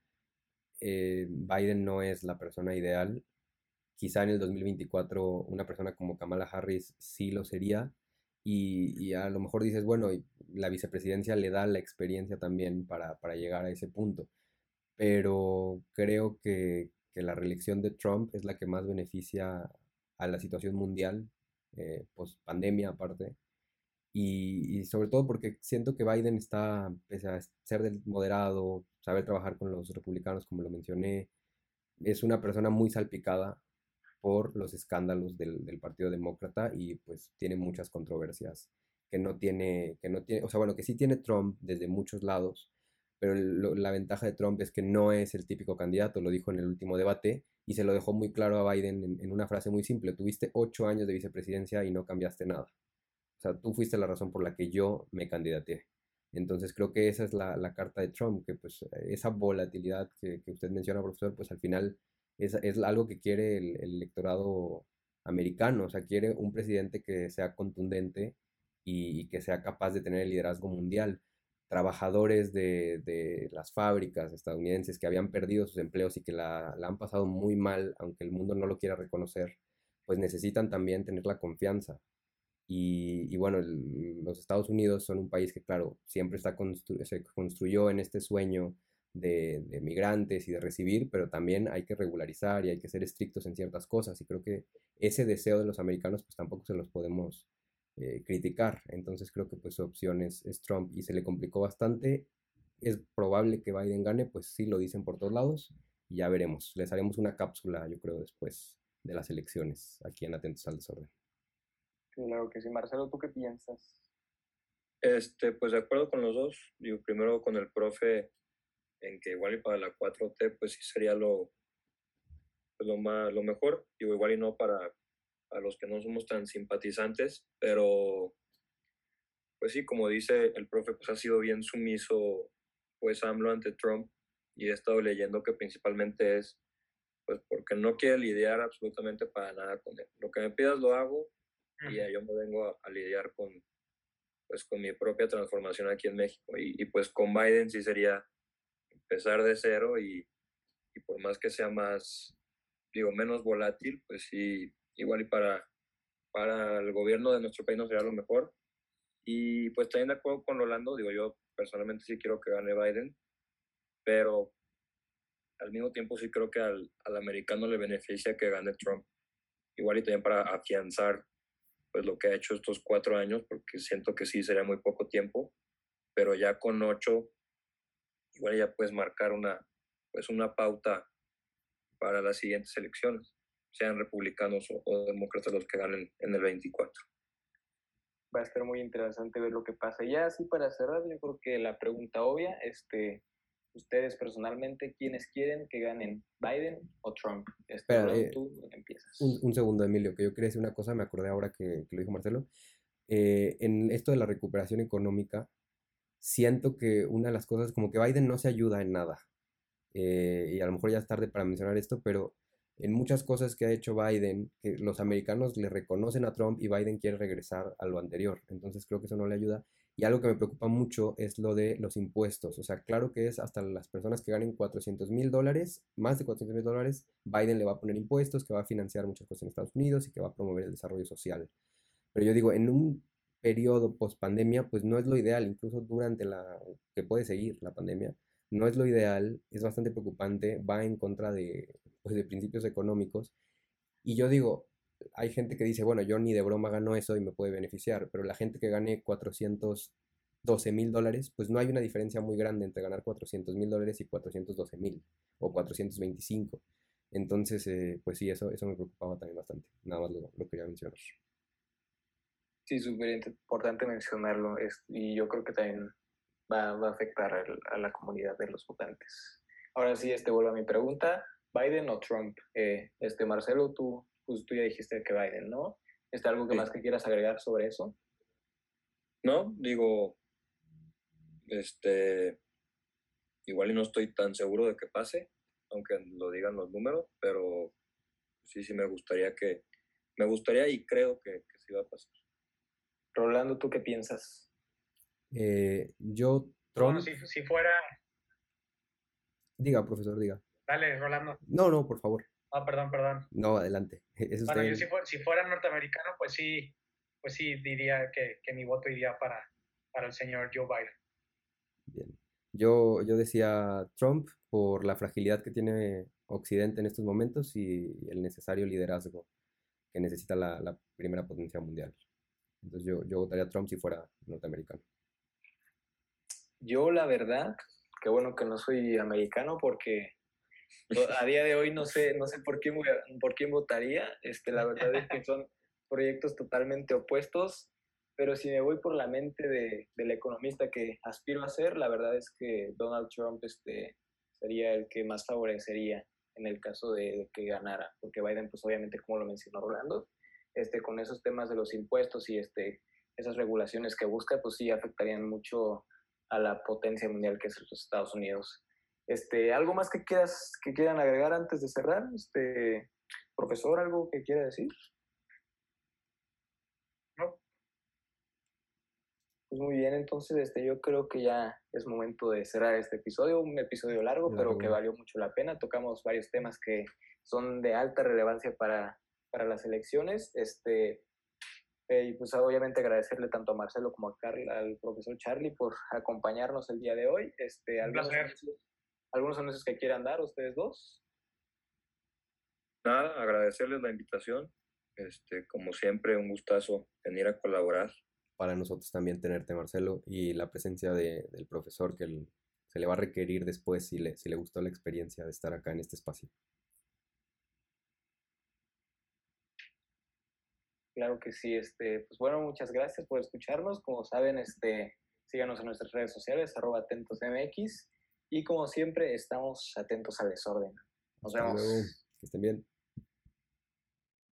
Speaker 2: eh, Biden no es la persona ideal. Quizá en el 2024 una persona como Kamala Harris sí lo sería, y, a lo mejor dices, bueno, la vicepresidencia le da la experiencia también para, llegar a ese punto. Pero creo que, la reelección de Trump es la que más beneficia a la situación mundial, eh, post pandemia aparte. Y, sobre todo porque siento que Biden está, pese a ser del moderado, saber trabajar con los republicanos, como lo mencioné, es una persona muy salpicada por los escándalos del, Partido Demócrata y pues tiene muchas controversias que no tiene, que no tiene, o sea, bueno, que sí tiene Trump desde muchos lados, pero la ventaja de Trump es que no es el típico candidato, lo dijo en el último debate y se lo dejó muy claro a Biden en, en una frase muy simple, tuviste ocho años de vicepresidencia y no cambiaste nada. Sea, tú fuiste la razón por la que yo me candidaté. Entonces creo que esa es la, la carta de Trump, que pues esa volatilidad que, que usted menciona, profesor, pues al final es, es algo que quiere el, electorado americano, o sea, quiere un presidente que sea contundente y, que sea capaz de tener el liderazgo mundial. Trabajadores de, de, las fábricas estadounidenses que habían perdido sus empleos y que la, la han pasado muy mal, aunque el mundo no lo quiera reconocer, pues necesitan también tener la confianza. Y, bueno, los Estados Unidos son un país que, claro, siempre está se construyó en este sueño de, migrantes y de recibir, pero también hay que regularizar y hay que ser estrictos en ciertas cosas. Y creo que ese deseo de los americanos, pues tampoco se los podemos eh, criticar. Entonces creo que pues su opción es, Trump y se le complicó bastante. Es probable que Biden gane, pues sí lo dicen por todos lados ya veremos. Les haremos una cápsula, yo creo, después de las elecciones aquí en Atentos al Desorden.
Speaker 1: Claro que sí. Marcelo, ¿tú qué piensas?
Speaker 3: Este, pues de acuerdo con los dos. Digo, primero con el profe, en que igual y para la 4T pues sí sería lo, pues, lo, más, lo mejor, digo igual y no para, a los que no somos tan simpatizantes, pero pues sí, como dice el profe, pues ha sido bien sumiso pues AMLO ante Trump y he estado leyendo que principalmente es pues porque no quiere lidiar absolutamente para nada con él. Lo que me pidas lo hago y yo me vengo a, lidiar con pues con mi propia transformación aquí en México y, y pues con Biden sí sería empezar de cero y, y, por más que sea más, digo, menos volátil, pues sí, igual y para, para el gobierno de nuestro país no sería lo mejor. Y pues también de acuerdo con Rolando, digo, yo personalmente sí quiero que gane Biden, pero al mismo tiempo sí creo que al, al americano le beneficia que gane Trump. Igual y también para afianzar pues lo que ha hecho estos cuatro años, porque siento que sí sería muy poco tiempo, pero ya con ocho igual ya puedes marcar una, pues una pauta para las siguientes elecciones, sean republicanos o, demócratas los que ganen en el 24.
Speaker 1: Va a estar muy interesante ver lo que pasa. Ya así para cerrar, yo creo que la pregunta obvia, este, ustedes personalmente, ¿quiénes quieren que ganen, Biden o Trump?
Speaker 2: Espera, eh, tú empiezas. Un, segundo, Emilio, que yo quería decir una cosa, me acordé ahora que, lo dijo Marcelo. Eh, en esto de la recuperación económica, siento que una de las cosas, como que Biden no se ayuda en nada. Eh, y a lo mejor ya es tarde para mencionar esto, pero en muchas cosas que ha hecho Biden, que los americanos le reconocen a Trump y Biden quiere regresar a lo anterior. Entonces creo que eso no le ayuda. Y algo que me preocupa mucho es lo de los impuestos. O sea, claro que es hasta las personas que ganen 400 mil dólares, más de 400 mil dólares, Biden le va a poner impuestos, que va a financiar muchas cosas en Estados Unidos y que va a promover el desarrollo social. Pero yo digo, en un periodo post pandemia, pues no es lo ideal, incluso durante la que puede seguir la pandemia, no es lo ideal, es bastante preocupante, va en contra de, pues, de principios económicos. Y yo digo, hay gente que dice, bueno, yo ni de broma gano eso y me puede beneficiar, pero la gente que gane 412 mil dólares, pues no hay una diferencia muy grande entre ganar 400 mil dólares y 412 mil o 425. Entonces, eh, pues sí, eso, eso me preocupaba también bastante. Nada más lo, lo quería mencionar.
Speaker 1: Sí, súper importante mencionarlo. y yo creo que también va, a afectar a la comunidad de los votantes. Ahora sí, este vuelvo a mi pregunta. ¿Biden o Trump? Eh, este, Marcelo, tú, pues, tú ya dijiste que Biden, ¿no? ¿Está algo que más que quieras agregar sobre eso?
Speaker 3: No, digo, este, igual y no estoy tan seguro de que pase, aunque lo digan los números, pero sí, sí me gustaría que, me gustaría y creo que, que sí va a pasar.
Speaker 1: Rolando, ¿tú qué piensas?
Speaker 2: Eh, yo, Trump...
Speaker 4: si, si fuera...
Speaker 2: Diga, profesor, diga.
Speaker 4: Dale, Rolando.
Speaker 2: No, no, por favor.
Speaker 4: Ah, perdón, perdón.
Speaker 2: No, adelante. [laughs]
Speaker 4: bueno, yo si fuera, norteamericano, pues sí, pues sí diría que, que mi voto iría para, para el señor Joe Biden.
Speaker 2: Bien. Yo, yo decía Trump por la fragilidad que tiene Occidente en estos momentos y el necesario liderazgo que necesita la, la primera potencia mundial. Entonces yo, yo votaría a Trump si fuera norteamericano.
Speaker 1: Yo la verdad, qué bueno que no soy americano porque a día de hoy no sé, no sé por quién, por quién votaría. Este, la verdad es que son proyectos totalmente opuestos, pero si me voy por la mente de, del economista que aspiro a ser, la verdad es que Donald Trump este, sería el que más favorecería en el caso de, que ganara, porque Biden, pues obviamente, como lo mencionó Rolando, este, con esos temas de los impuestos y este, esas regulaciones que busca, pues sí afectarían mucho a la potencia mundial que es los Estados Unidos. Este, ¿Algo más que, quieras, que quieran agregar antes de cerrar? Este, profesor, ¿algo que quiera decir?
Speaker 4: No.
Speaker 1: Pues muy bien, entonces este, yo creo que ya es momento de cerrar este episodio, un episodio largo, pero que valió mucho la pena. Tocamos varios temas que son de alta relevancia para, para las elecciones. Este, eh, y pues obviamente agradecerle tanto a Marcelo como a Carl, al profesor Charlie por acompañarnos el día de hoy. Este, algunos, anuncios, algunos anuncios que quieran dar ustedes dos.
Speaker 3: Nada, agradecerles la invitación. Este, como siempre, un gustazo venir a colaborar.
Speaker 2: Para nosotros también tenerte, Marcelo, y la presencia de, del profesor que se le va a requerir después si le, si le gustó la experiencia de estar acá en este espacio.
Speaker 1: Claro que sí, este, pues bueno, muchas gracias por escucharnos. Como saben, este, síganos en nuestras redes sociales, arroba atentosmx, y como siempre, estamos atentos al desorden. Nos vemos.
Speaker 2: Que estén bien.